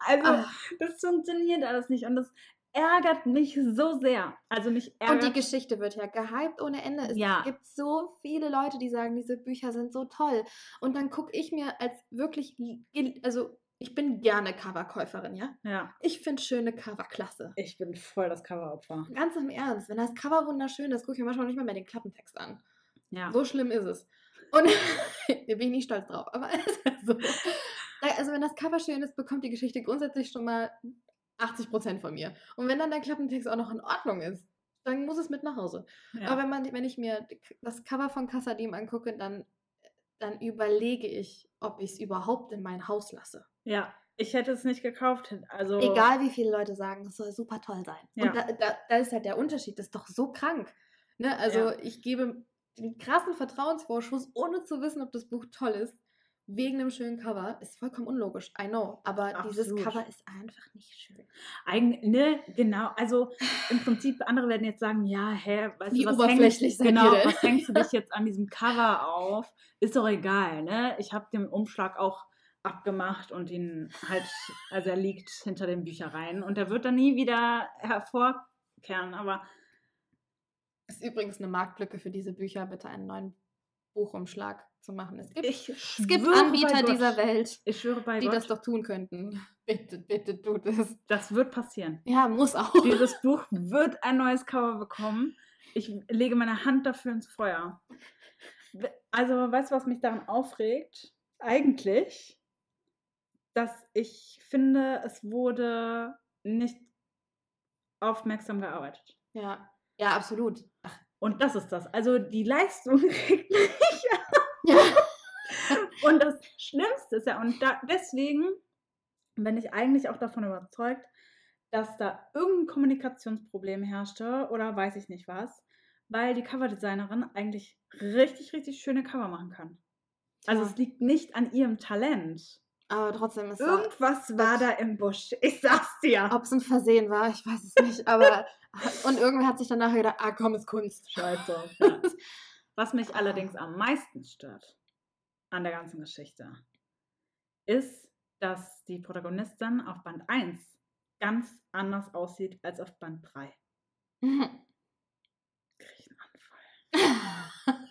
Also, Ah. das funktioniert alles nicht und das ärgert mich so sehr. Also mich ärgert. Und die Geschichte wird ja gehypt ohne Ende. Es Ja. gibt so viele Leute, die sagen, diese Bücher sind so toll. Und dann gucke ich mir als wirklich, also ich bin gerne Coverkäuferin, ja. ja, Ich finde schöne Cover klasse. ich bin voll das Coveropfer. Ganz im Ernst, wenn das Cover wunderschön ist, gucke ich mir manchmal nicht mal mehr den Klappentext an. Ja. So schlimm ist es. Und da bin ich nicht stolz drauf, aber es ist so. Also wenn das Cover schön ist, bekommt die Geschichte grundsätzlich schon mal 80% von mir. Und wenn dann der Klappentext auch noch in Ordnung ist, dann muss es mit nach Hause. ja. Aber wenn, man, wenn ich mir das Cover von Kassadim angucke, dann, dann überlege ich, ob ich es überhaupt in mein Haus lasse. ja, ich hätte es nicht gekauft. Also Egal wie viele Leute sagen, es soll super toll sein. Ja. Und da, da, da ist halt der Unterschied, das ist doch so krank. Ne? Also Ja. ich gebe den krassen Vertrauensvorschuss, ohne zu wissen, ob das Buch toll ist, wegen einem schönen Cover. Ist vollkommen unlogisch, I know. Aber dieses Absolut. Cover ist einfach nicht schön. Eigen, ne, genau. Also im Prinzip, andere werden jetzt sagen, ja, hä, weißt Wie du, was oberflächlich hängst, genau, was hängst du dich jetzt an diesem Cover auf? Ist doch egal, ne? Ich habe den Umschlag auch abgemacht und ihn halt, also er liegt hinter den Büchereien und er wird dann nie wieder hervorkehren, aber Ist übrigens eine Marktlücke für diese Bücher. Bitte einen neuen Buchumschlag zu machen. Es gibt, Ich es gibt Anbieter dieser Welt, die Gott, das doch tun könnten. Bitte, bitte tut es. das wird passieren. Ja, muss auch. Dieses Buch wird ein neues Cover bekommen. Ich lege meine Hand dafür ins Feuer. Also, weißt du, was mich daran aufregt? Eigentlich, dass ich finde, es wurde nicht aufmerksam gearbeitet. Ja, ja, absolut. Und das ist das. Also die Leistung kriegt nicht. ja. Und das Schlimmste ist ja, und da, deswegen bin ich eigentlich auch davon überzeugt, dass da irgendein Kommunikationsproblem herrschte oder weiß ich nicht was, weil die Coverdesignerin eigentlich richtig, richtig schöne Cover machen kann. Also Ja. es liegt nicht an ihrem Talent. Aber trotzdem ist da, Irgendwas war da im Busch. Ich sag's dir. ob es ein Versehen war, ich weiß es nicht. Aber und irgendwer hat sich dann nachher gedacht, ah komm, ist Kunst. Scheiße. Ja. Was mich allerdings am meisten stört an der ganzen Geschichte, ist, dass die Protagonistin auf Band 1 ganz anders aussieht als auf Band 3. Krieg ich einen Anfall.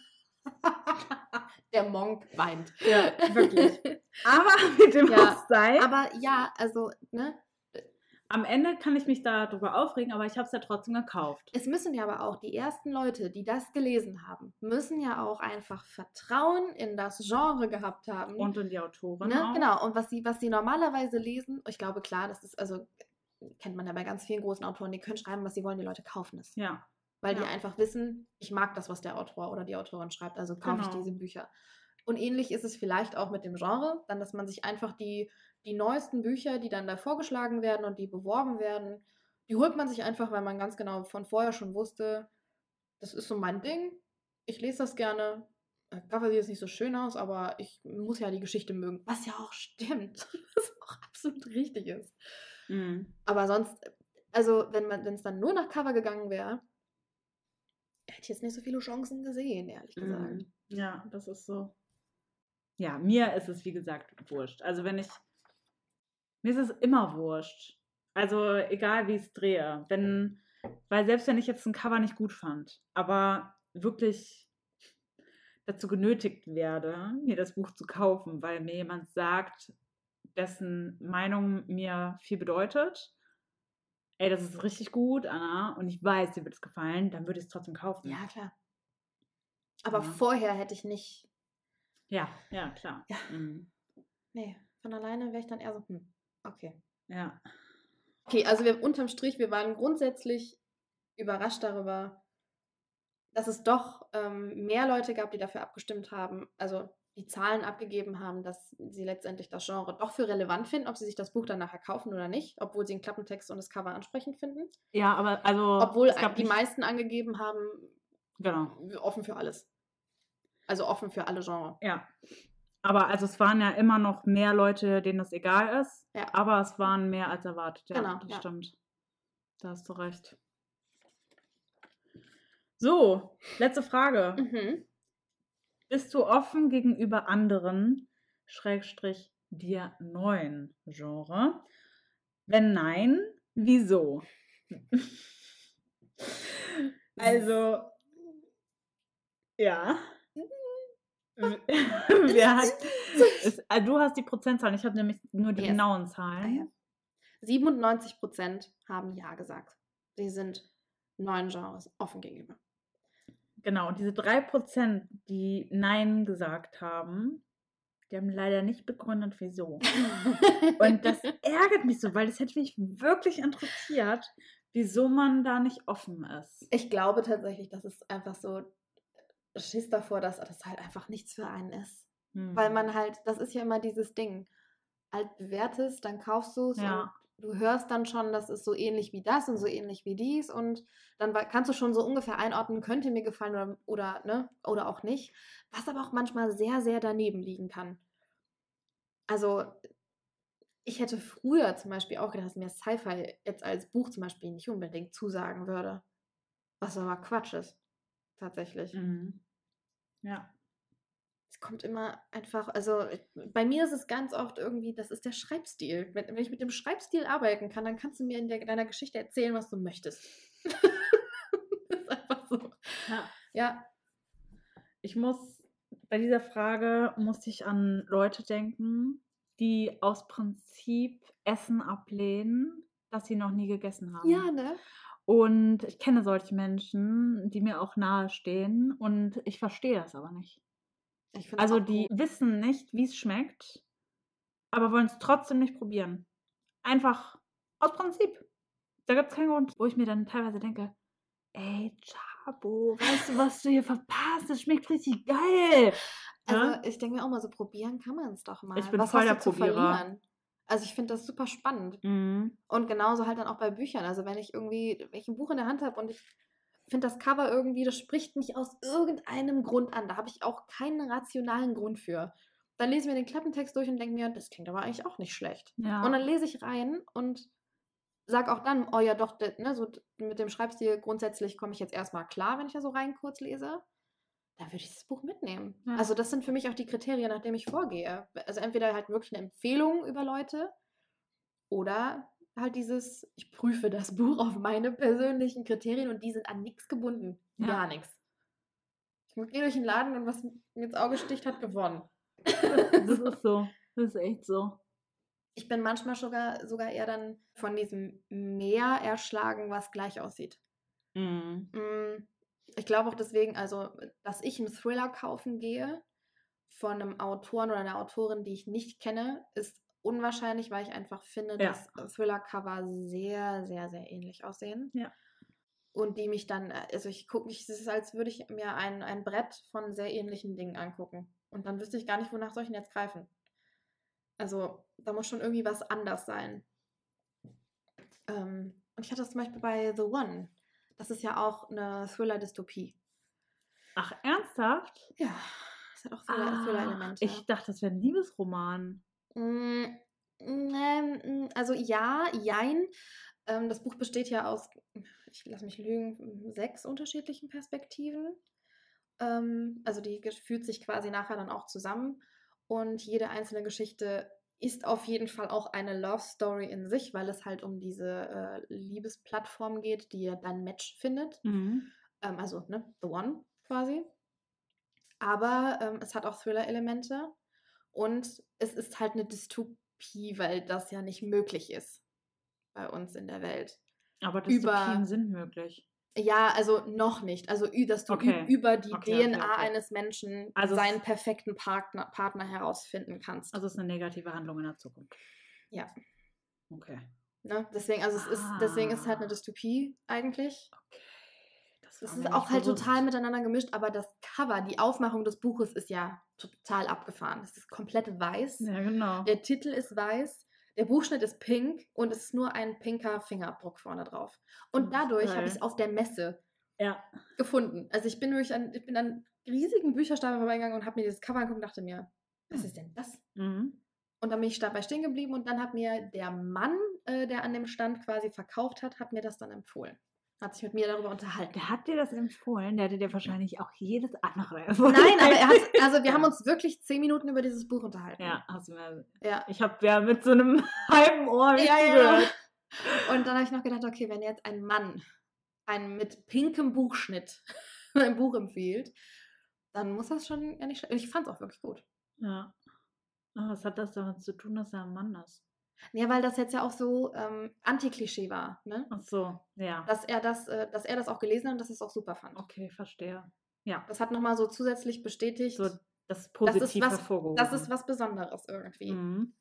Der Monk weint. Ja, wirklich. Aber mit dem Ja, sei, Aber ja, also, ne? Am Ende kann ich mich darüber aufregen, aber ich habe es ja trotzdem gekauft. Es müssen ja aber auch die ersten Leute, die das gelesen haben, müssen ja auch einfach Vertrauen in das Genre gehabt haben. Und in die Autorin ne? auch. Genau, und was sie, was sie normalerweise lesen, ich glaube, klar, das ist, also kennt man ja bei ganz vielen großen Autoren, die können schreiben, was sie wollen, die Leute kaufen es. Ja, Weil die Ja. einfach wissen, ich mag das, was der Autor oder die Autorin schreibt, also kaufe Genau. ich diese Bücher. Und ähnlich ist es vielleicht auch mit dem Genre, dann, dass man sich einfach die, die neuesten Bücher, die dann da vorgeschlagen werden und die beworben werden, die holt man sich einfach, weil man ganz genau von vorher schon wusste, das ist so mein Ding, ich lese das gerne. Cover sieht jetzt nicht so schön aus, aber ich muss ja die Geschichte mögen. Was ja auch stimmt. Was auch absolut richtig ist. Mhm. Aber sonst, also wenn man, wenn es dann nur nach Cover gegangen wäre, hätte ich jetzt nicht so viele Chancen gesehen, ehrlich gesagt. Mhm. Ja, das ist so. Ja, mir ist es wie gesagt wurscht. Also wenn ich, mir ist es immer wurscht. Also egal wie ich es drehe. Wenn, weil selbst wenn ich jetzt ein Cover nicht gut fand, aber wirklich dazu genötigt werde, mir das Buch zu kaufen, weil mir jemand sagt, dessen Meinung mir viel bedeutet, ey, das ist richtig gut, Anna, und ich weiß, dir wird es gefallen, dann würde ich es trotzdem kaufen. Ja, klar. Aber Ja. vorher hätte ich nicht. Ja, ja, klar. Ja. Mhm. Nee, von alleine wäre ich dann eher so, hm, okay. Ja. Okay, also wir unterm Strich, wir waren grundsätzlich überrascht darüber, dass es doch ähm, mehr Leute gab, die dafür abgestimmt haben, also die Zahlen abgegeben haben, dass sie letztendlich das Genre doch für relevant finden, ob sie sich das Buch dann nachher kaufen oder nicht, obwohl sie den Klappentext und das Cover ansprechend finden. Ja, aber also. Obwohl die meisten angegeben haben, Genau. offen für alles. Also offen für alle Genres. Ja. Aber also es waren ja immer noch mehr Leute, denen das egal ist. Ja. Aber es waren mehr als erwartet. Ja, Genau, das ja. stimmt. Da hast du recht. So, letzte Frage. Mhm. Bist du offen gegenüber anderen, Schrägstrich, dir neuen Genre? Wenn nein, wieso? also, ja. Hat, es, äh, du hast die Prozentzahlen, ich habe nämlich nur die Yes. genauen Ah, Zahlen. ja. 97 Prozent haben Ja gesagt. Sie sind neuen Genres offen gegenüber. Genau, und diese 3%, die Nein gesagt haben, die haben leider nicht begründet, wieso. Und das ärgert mich so, weil das hätte mich wirklich interessiert, wieso man da nicht offen ist. ich glaube tatsächlich, dass es einfach so Schiss davor, dass das halt einfach nichts für einen ist. Weil Hm. man halt, das ist ja immer dieses Ding. Halt bewertest, dann kaufst du es Ja. und du hörst dann schon, das ist so ähnlich wie das und so ähnlich wie dies und dann kannst du schon so ungefähr einordnen, könnte mir gefallen oder, oder, ne, oder auch nicht. Was aber auch manchmal sehr, sehr daneben liegen kann. Also, ich hätte früher zum Beispiel auch gedacht, dass mir Sci-Fi jetzt als Buch zum Beispiel nicht unbedingt zusagen würde. Was aber Quatsch ist. Tatsächlich. Mhm. Ja. Es kommt immer einfach, also bei mir ist es ganz oft irgendwie, das ist der Schreibstil. Wenn, wenn ich mit dem Schreibstil arbeiten kann, dann kannst du mir in der, deiner Geschichte erzählen, was du möchtest. das ist einfach so. ja. Ja, Ich muss bei dieser Frage musste ich an Leute denken, die aus Prinzip Essen ablehnen, das sie noch nie gegessen haben. Ja, ne? Und ich kenne solche Menschen, die mir auch nahestehen und ich verstehe das aber nicht. Also die gut. wissen nicht, wie es schmeckt, aber wollen es trotzdem nicht probieren. Einfach aus Prinzip. Da gibt es keinen Grund, wo ich mir dann teilweise denke, ey, Chabo, weißt du, was du hier verpasst? Das schmeckt richtig geil. Also Ne? ich denke mir auch mal, so probieren kann man es doch mal. Ich bin Was voll der Probierer. Also ich finde das super spannend. Mhm. Und genauso halt dann auch bei Büchern. Also wenn ich irgendwie, wenn ich ein Buch in der Hand habe und ich finde das Cover irgendwie, das spricht mich aus irgendeinem Grund an. Da habe ich auch keinen rationalen Grund für. Dann lese ich mir den Klappentext durch und denke mir, das klingt aber eigentlich auch nicht schlecht. Ja. Und dann lese ich rein und sag auch dann, oh ja doch, ne, so mit dem Schreibstil grundsätzlich komme ich jetzt erstmal klar, wenn ich da so rein kurz lese. Dann würde ich das Buch mitnehmen. Ja. Also das sind für mich auch die Kriterien, nach denen ich vorgehe. Also entweder halt wirklich eine Empfehlung über Leute oder halt dieses, ich prüfe das Buch auf meine persönlichen Kriterien und die sind an nichts gebunden. Ja. Gar nichts. Ich gehe durch den Laden und was mir ins Auge sticht, hat gewonnen. Das ist so. Das ist echt so. Ich bin manchmal sogar, sogar eher dann von diesem Meer erschlagen, was gleich aussieht. Mhm. Ich glaube auch deswegen, also, dass ich einen Thriller kaufen gehe von einem Autoren oder einer Autorin, die ich nicht kenne, ist unwahrscheinlich, weil ich einfach finde, Ja. dass Thriller-Cover sehr, sehr, sehr ähnlich aussehen. Ja. Und die mich dann, also ich gucke, es ist, als würde ich mir ein, ein Brett von sehr ähnlichen Dingen angucken. Und dann wüsste ich gar nicht, wonach soll ich denn jetzt greifen. Also, da muss schon irgendwie was anders sein. Ähm, und ich hatte das zum Beispiel bei The One. Das ist ja auch eine Thriller-Dystopie. Ach, ernsthaft? Ja, es hat auch Ah, Thriller-Elemente. ich dachte, das wäre ein Liebesroman. Mm, ähm, also ja, jein. Ähm, das Buch besteht ja aus, ich lasse mich lügen, sechs unterschiedlichen Perspektiven. Ähm, also die führt sich quasi nachher dann auch zusammen. Und jede einzelne Geschichte ist auf jeden Fall auch eine Love Story in sich, weil es halt um diese äh, Liebesplattform geht, die dein Match findet. Mhm. Ähm, also, ne, The One quasi. Aber ähm, es hat auch Thriller-Elemente und es ist halt eine Dystopie, weil das ja nicht möglich ist bei uns in der Welt. Aber Über- Dystopien sind möglich. Ja, also noch nicht. Also, dass du Okay. über die Okay, okay, DNA okay. eines Menschen Also seinen perfekten Partner, Partner herausfinden kannst. Also es ist eine negative Handlung in der Zukunft. Ja. Okay. Ne? Deswegen, also es ist, deswegen ist es halt eine Ah. Dystopie eigentlich. Das, Das war ist auch halt bewusst. total miteinander gemischt, aber das Cover, die Aufmachung des Buches ist ja total abgefahren. Es ist komplett weiß. Ja, genau. Der Titel ist weiß, der Buchschnitt ist pink und es ist nur ein pinker Fingerabdruck vorne drauf. Und Oh, dadurch habe ich es auf der Messe Ja. gefunden. Also ich bin wirklich an, ich bin an riesigen Bücherstapel vorbeigegangen und habe mir dieses Cover angeguckt und dachte mir, was Hm. ist denn das? Mhm. Und dann bin ich dabei stehen geblieben und dann hat mir der Mann, äh, der an dem Stand quasi verkauft hat, hat mir das dann empfohlen. Hat sich mit mir darüber unterhalten. Der hat dir das empfohlen, der hätte dir wahrscheinlich auch jedes andere empfohlen. Nein, aber er hat, also wir haben uns wirklich zehn Minuten über dieses Buch unterhalten. Ja, hast du mir. Ja. Ich habe ja mit so einem halben Ohr Ja, ja. Und dann habe ich noch gedacht, okay, wenn jetzt ein Mann ein mit pinkem Buchschnitt ein Buch empfiehlt, dann muss das schon ja nicht. Ich fand es auch wirklich gut. Ja. Ah, was hat das damit zu tun, dass er ein Mann ist? Ja, weil das jetzt ja auch so ähm, Anti-Klischee war, ne? Ach so, ja. Dass er das, äh, dass er das auch gelesen hat und dass er es auch super fand. Okay, verstehe. Ja. Das hat nochmal so zusätzlich bestätigt, So das das positiv was, hervorgehoben. das ist was Besonderes irgendwie. Mhm.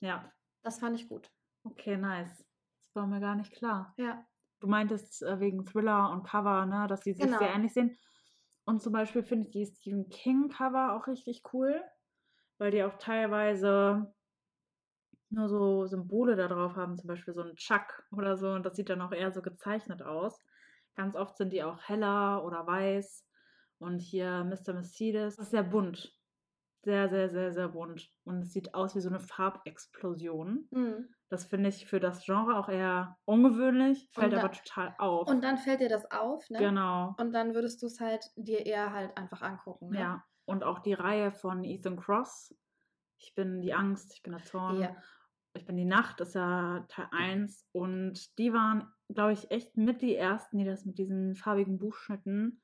Ja. Das fand ich gut. Okay, nice. Das war mir gar nicht klar. Ja. Du meintest äh, wegen Thriller und Cover, ne, dass die sich Genau. sehr ähnlich sehen. Und zum Beispiel finde ich die Stephen King Cover auch richtig cool, weil die auch teilweise nur so Symbole da drauf haben, zum Beispiel so ein Chuck oder so, und das sieht dann auch eher so gezeichnet aus. Ganz oft sind die auch heller oder weiß. Und hier Mr. Mercedes, das ist sehr bunt. Sehr, sehr, sehr, sehr bunt. Und es sieht aus wie so eine Farbexplosion. Mhm. Das finde ich für das Genre auch eher ungewöhnlich, fällt Und da- aber total auf. Und dann fällt dir das auf, ne? genau. Und dann würdest du es halt dir eher halt einfach angucken. Ne? Ja. Und auch die Reihe von Ethan Cross. Ich bin die Angst, ich bin der Zorn, Ja. Ich bin die Nacht, ist ja Teil 1. Und die waren, glaube ich, echt mit die ersten, die das mit diesen farbigen Buchschnitten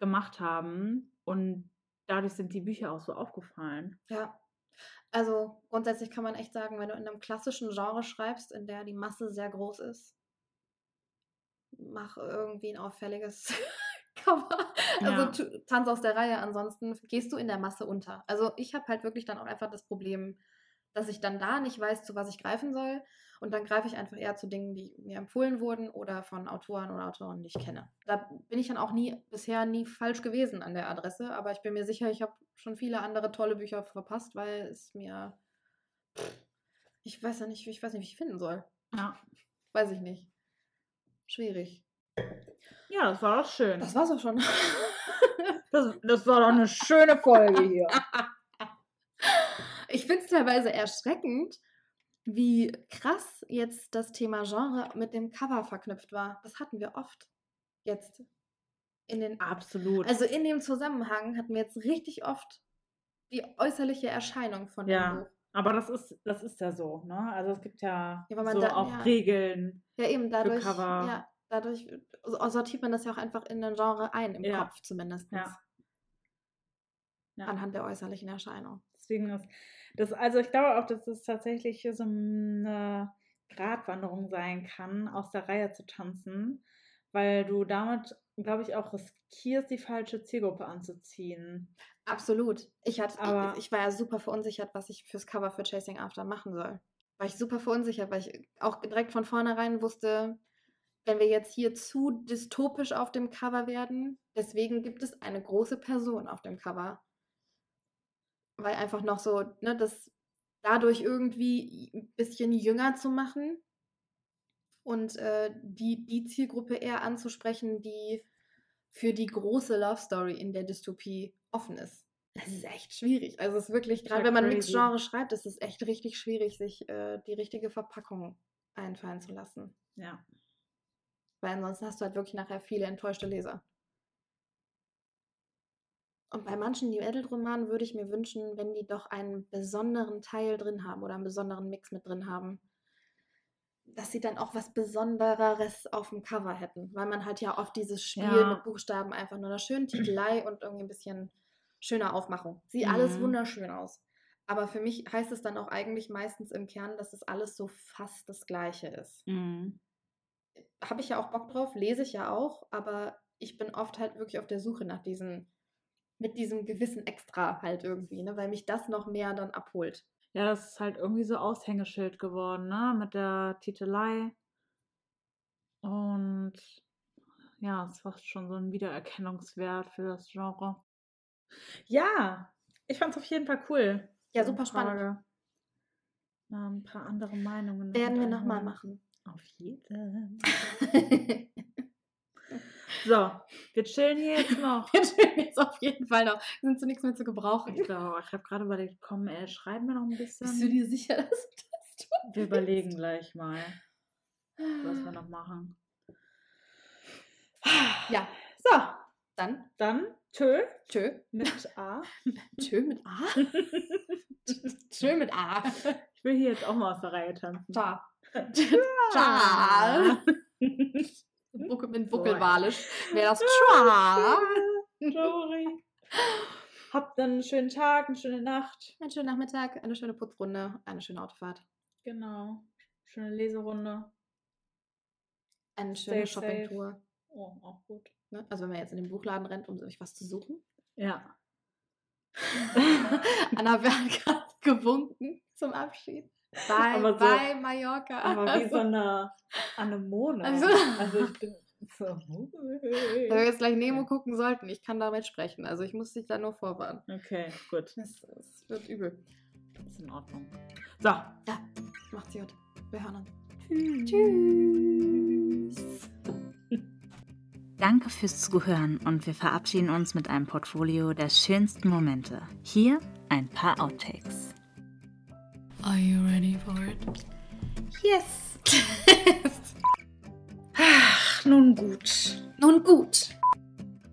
gemacht haben. Und dadurch sind die Bücher auch so aufgefallen. Ja. Also grundsätzlich kann man echt sagen, wenn du in einem klassischen Genre schreibst, in der die Masse sehr groß ist, mach irgendwie ein auffälliges Cover. Also Ja. tanz aus der Reihe, ansonsten gehst du in der Masse unter. Also ich habe halt wirklich dann auch einfach das Problem, dass ich dann da nicht weiß, zu was ich greifen soll. Und dann greife ich einfach eher zu Dingen, die mir empfohlen wurden oder von Autoren oder Autoren, die ich kenne. Da bin ich dann auch nie, bisher nie falsch gewesen an der Adresse, aber ich bin mir sicher, ich habe schon viele andere tolle Bücher verpasst, weil es mir. Ich weiß ja nicht, ich weiß nicht, wie ich finden soll. Ja. Weiß ich nicht. Schwierig. Ja, das war doch schön. Das war's auch schon. Das, das war doch eine schöne Folge hier. Ich finde es teilweise erschreckend, wie krass jetzt das Thema Genre mit dem Cover verknüpft war. Das hatten wir oft. Jetzt. In den. Absolut. Also in dem Zusammenhang hatten wir jetzt richtig oft die äußerliche Erscheinung von dem Ja. Buch. Aber das ist, das ist ja so, ne? Also es gibt ja, Ja, so da- auch ja. Regeln. Ja, eben dadurch. Cover. Ja, dadurch so- sortiert man das ja auch einfach in ein Genre ein, im. Kopf zumindest. Ja. Anhand der äußerlichen Erscheinung. Deswegen ist das, also ich glaube auch, dass es tatsächlich so eine Gratwanderung sein kann, aus der Reihe zu tanzen, weil du damit, glaube ich, auch riskierst, die falsche Zielgruppe anzuziehen. Absolut. Ich, hatte, Aber- ich, ich war ja super verunsichert, was ich fürs Cover für Chasing After machen soll. War ich super verunsichert, weil ich auch direkt von vornherein wusste, wenn wir jetzt hier zu dystopisch auf dem Cover werden, deswegen gibt es eine große Person auf dem Cover. Weil einfach noch so, ne, das dadurch irgendwie ein bisschen jünger zu machen und äh, die, die Zielgruppe eher anzusprechen, die für die große Love Story in der Dystopie offen ist. Das ist echt schwierig. Also es ist wirklich, gerade wenn man Mixed crazy. Genre schreibt, ist es echt richtig schwierig, sich äh, die richtige Verpackung einfallen zu lassen. Ja. Weil ansonsten hast du halt wirklich nachher viele enttäuschte Leser. Und bei manchen New Adult Romanen würde ich mir wünschen, wenn die doch einen besonderen Teil drin haben oder einen besonderen Mix mit drin haben, dass sie dann auch was Besondereres auf dem Cover hätten. Weil man halt ja oft dieses Spiel Ja. mit Buchstaben einfach nur einer schönen Titelei und irgendwie ein bisschen schöner Aufmachung. Sieht alles Mhm. wunderschön aus. Aber für mich heißt es dann auch eigentlich meistens im Kern, dass es alles so fast das Gleiche ist Mhm. habe ich ja auch Bock drauf, lese ich ja auch, aber ich bin oft halt wirklich auf der Suche nach diesen, mit diesem gewissen Extra halt irgendwie, ne, weil mich das noch mehr dann abholt. Ja, das ist halt irgendwie so Aushängeschild geworden, ne? Mit der Titelei. Und ja, es war schon so ein Wiedererkennungswert für das Genre. Ja, ich fand es auf jeden Fall cool. Ja, super spannend. Mal ein paar andere Meinungen. Werden wir nochmal machen. Auf jeden. So, wir chillen hier jetzt noch. Wir chillen jetzt auf jeden Fall noch. Sind zu nichts mehr zu gebrauchen. Ich glaube, ich habe gerade überlegt, komm, ey, schreiben wir noch ein bisschen. Bist du dir sicher, dass du das tust? Wir überlegen gleich mal, was wir noch machen. Ja, So, dann dann tschö tschö. mit A. Tschö mit A. tschö mit A. Ich will hier jetzt auch mal aus der Reihe tanzen. Ciao. Ciao. Buckel, mit Buckelwalisch wäre das Ciao. Sorry. Habt dann einen schönen Tag, eine schöne Nacht. Einen schönen Nachmittag, eine schöne Putzrunde, eine schöne Autofahrt, Genau. Schöne Leserunde. eine schöne. Shoppingtour. Oh, auch gut. Ne? Also wenn man jetzt in den Buchladen rennt, um sich was zu suchen. Ja. Anna hat gerade gewunken zum Abschied. Bye, Aber so- bye, Mallorca. Aber wie so eine Anemone. Also- Also ich bin so. Wenn wir jetzt gleich Nemo gucken sollten, ich kann damit sprechen. Also ich muss dich da nur vorwarnen. Okay, gut. Es, es wird übel. Ist in Ordnung. So. Ja, macht's gut. Wir hören uns. Tschüss. Danke fürs Zuhören und wir verabschieden uns mit einem Portfolio der schönsten Momente. Hier ein paar Outtakes. Are you ready for it? Yes. Ach, nun gut. Nun gut.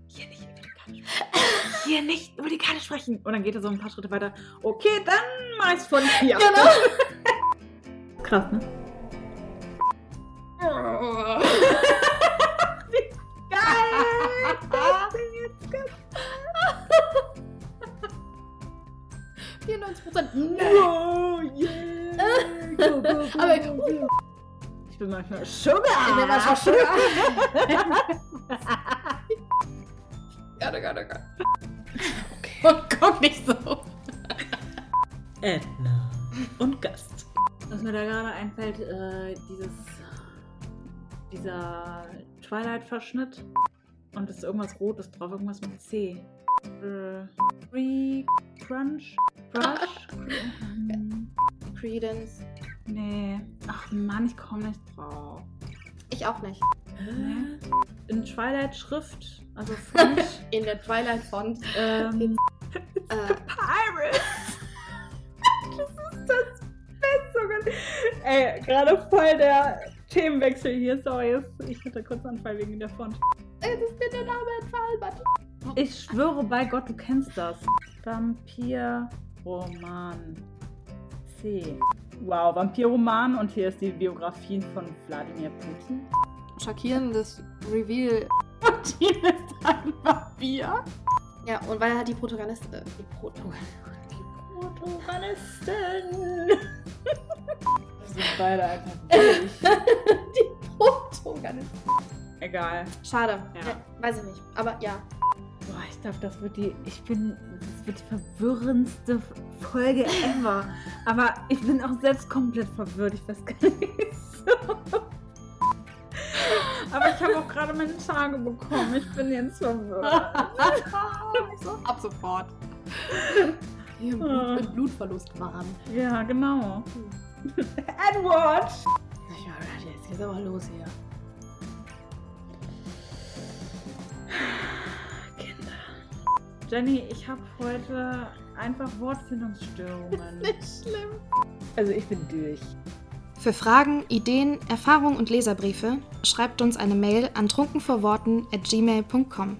Hier nicht über die Karte sprechen. Hier nicht über die Karte sprechen. Und dann geht er so ein paar Schritte weiter. Okay, dann mach ich's von hier. Genau. Krass, ne? Und dann, wow, yeah, go, go, go, Aber ich, ich bin manchmal Sugar. Ich bin manchmal Sugar. ja, da, da, da. Und guck nicht so. Edna und Gast. Was mir da gerade einfällt, äh, dieses, dieser Twilight-Verschnitt. Und es ist irgendwas Rotes drauf, irgendwas mit C. Äh, Free Crunch. Crush? Hm, Credence. nee. Ach Mann, ich komme nicht drauf. Ich auch nicht. Nee. In Twilight-Schrift, also Font. In der Twilight-Font. ähm, Äh, Pirates! das ist das Beste. Ey, gerade voll der Themenwechsel hier. Sorry, ich hatte kurz Anfall wegen der Font. es ist mir der Name entfallen, warte. Ich schwöre bei Gott, du kennst das. Vampirroman C. Wow, Vampirroman und hier ist die Biografien von Wladimir Putin. Schockierendes Reveal. Putin ist ein Vampir. Ja, und weil er die Protagonistin. Äh, die Proto Protagonistin. Wir sind beide einfach durch. die Protagonistin. Egal. Schade. Ja. Äh, weiß ich nicht. Aber ja. Boah, ich glaube, das wird die. Ich bin. Das wird die verwirrendste Folge ever. Aber ich bin auch selbst komplett verwirrt. Ich weiß gar nicht. wieso. Aber ich habe auch gerade meine Tage bekommen. Ich bin jetzt verwirrt. Ab sofort. Hier im Ah. Blut, im Blutverlust waren. Ja, genau. Edward! Ja, jetzt geht's aber los hier. Jenny, ich habe heute einfach Wortfindungsstörungen. Nicht schlimm. Also ich bin durch. Für Fragen, Ideen, Erfahrungen und Leserbriefe schreibt uns eine Mail an trunkenvorworten at gmail.com.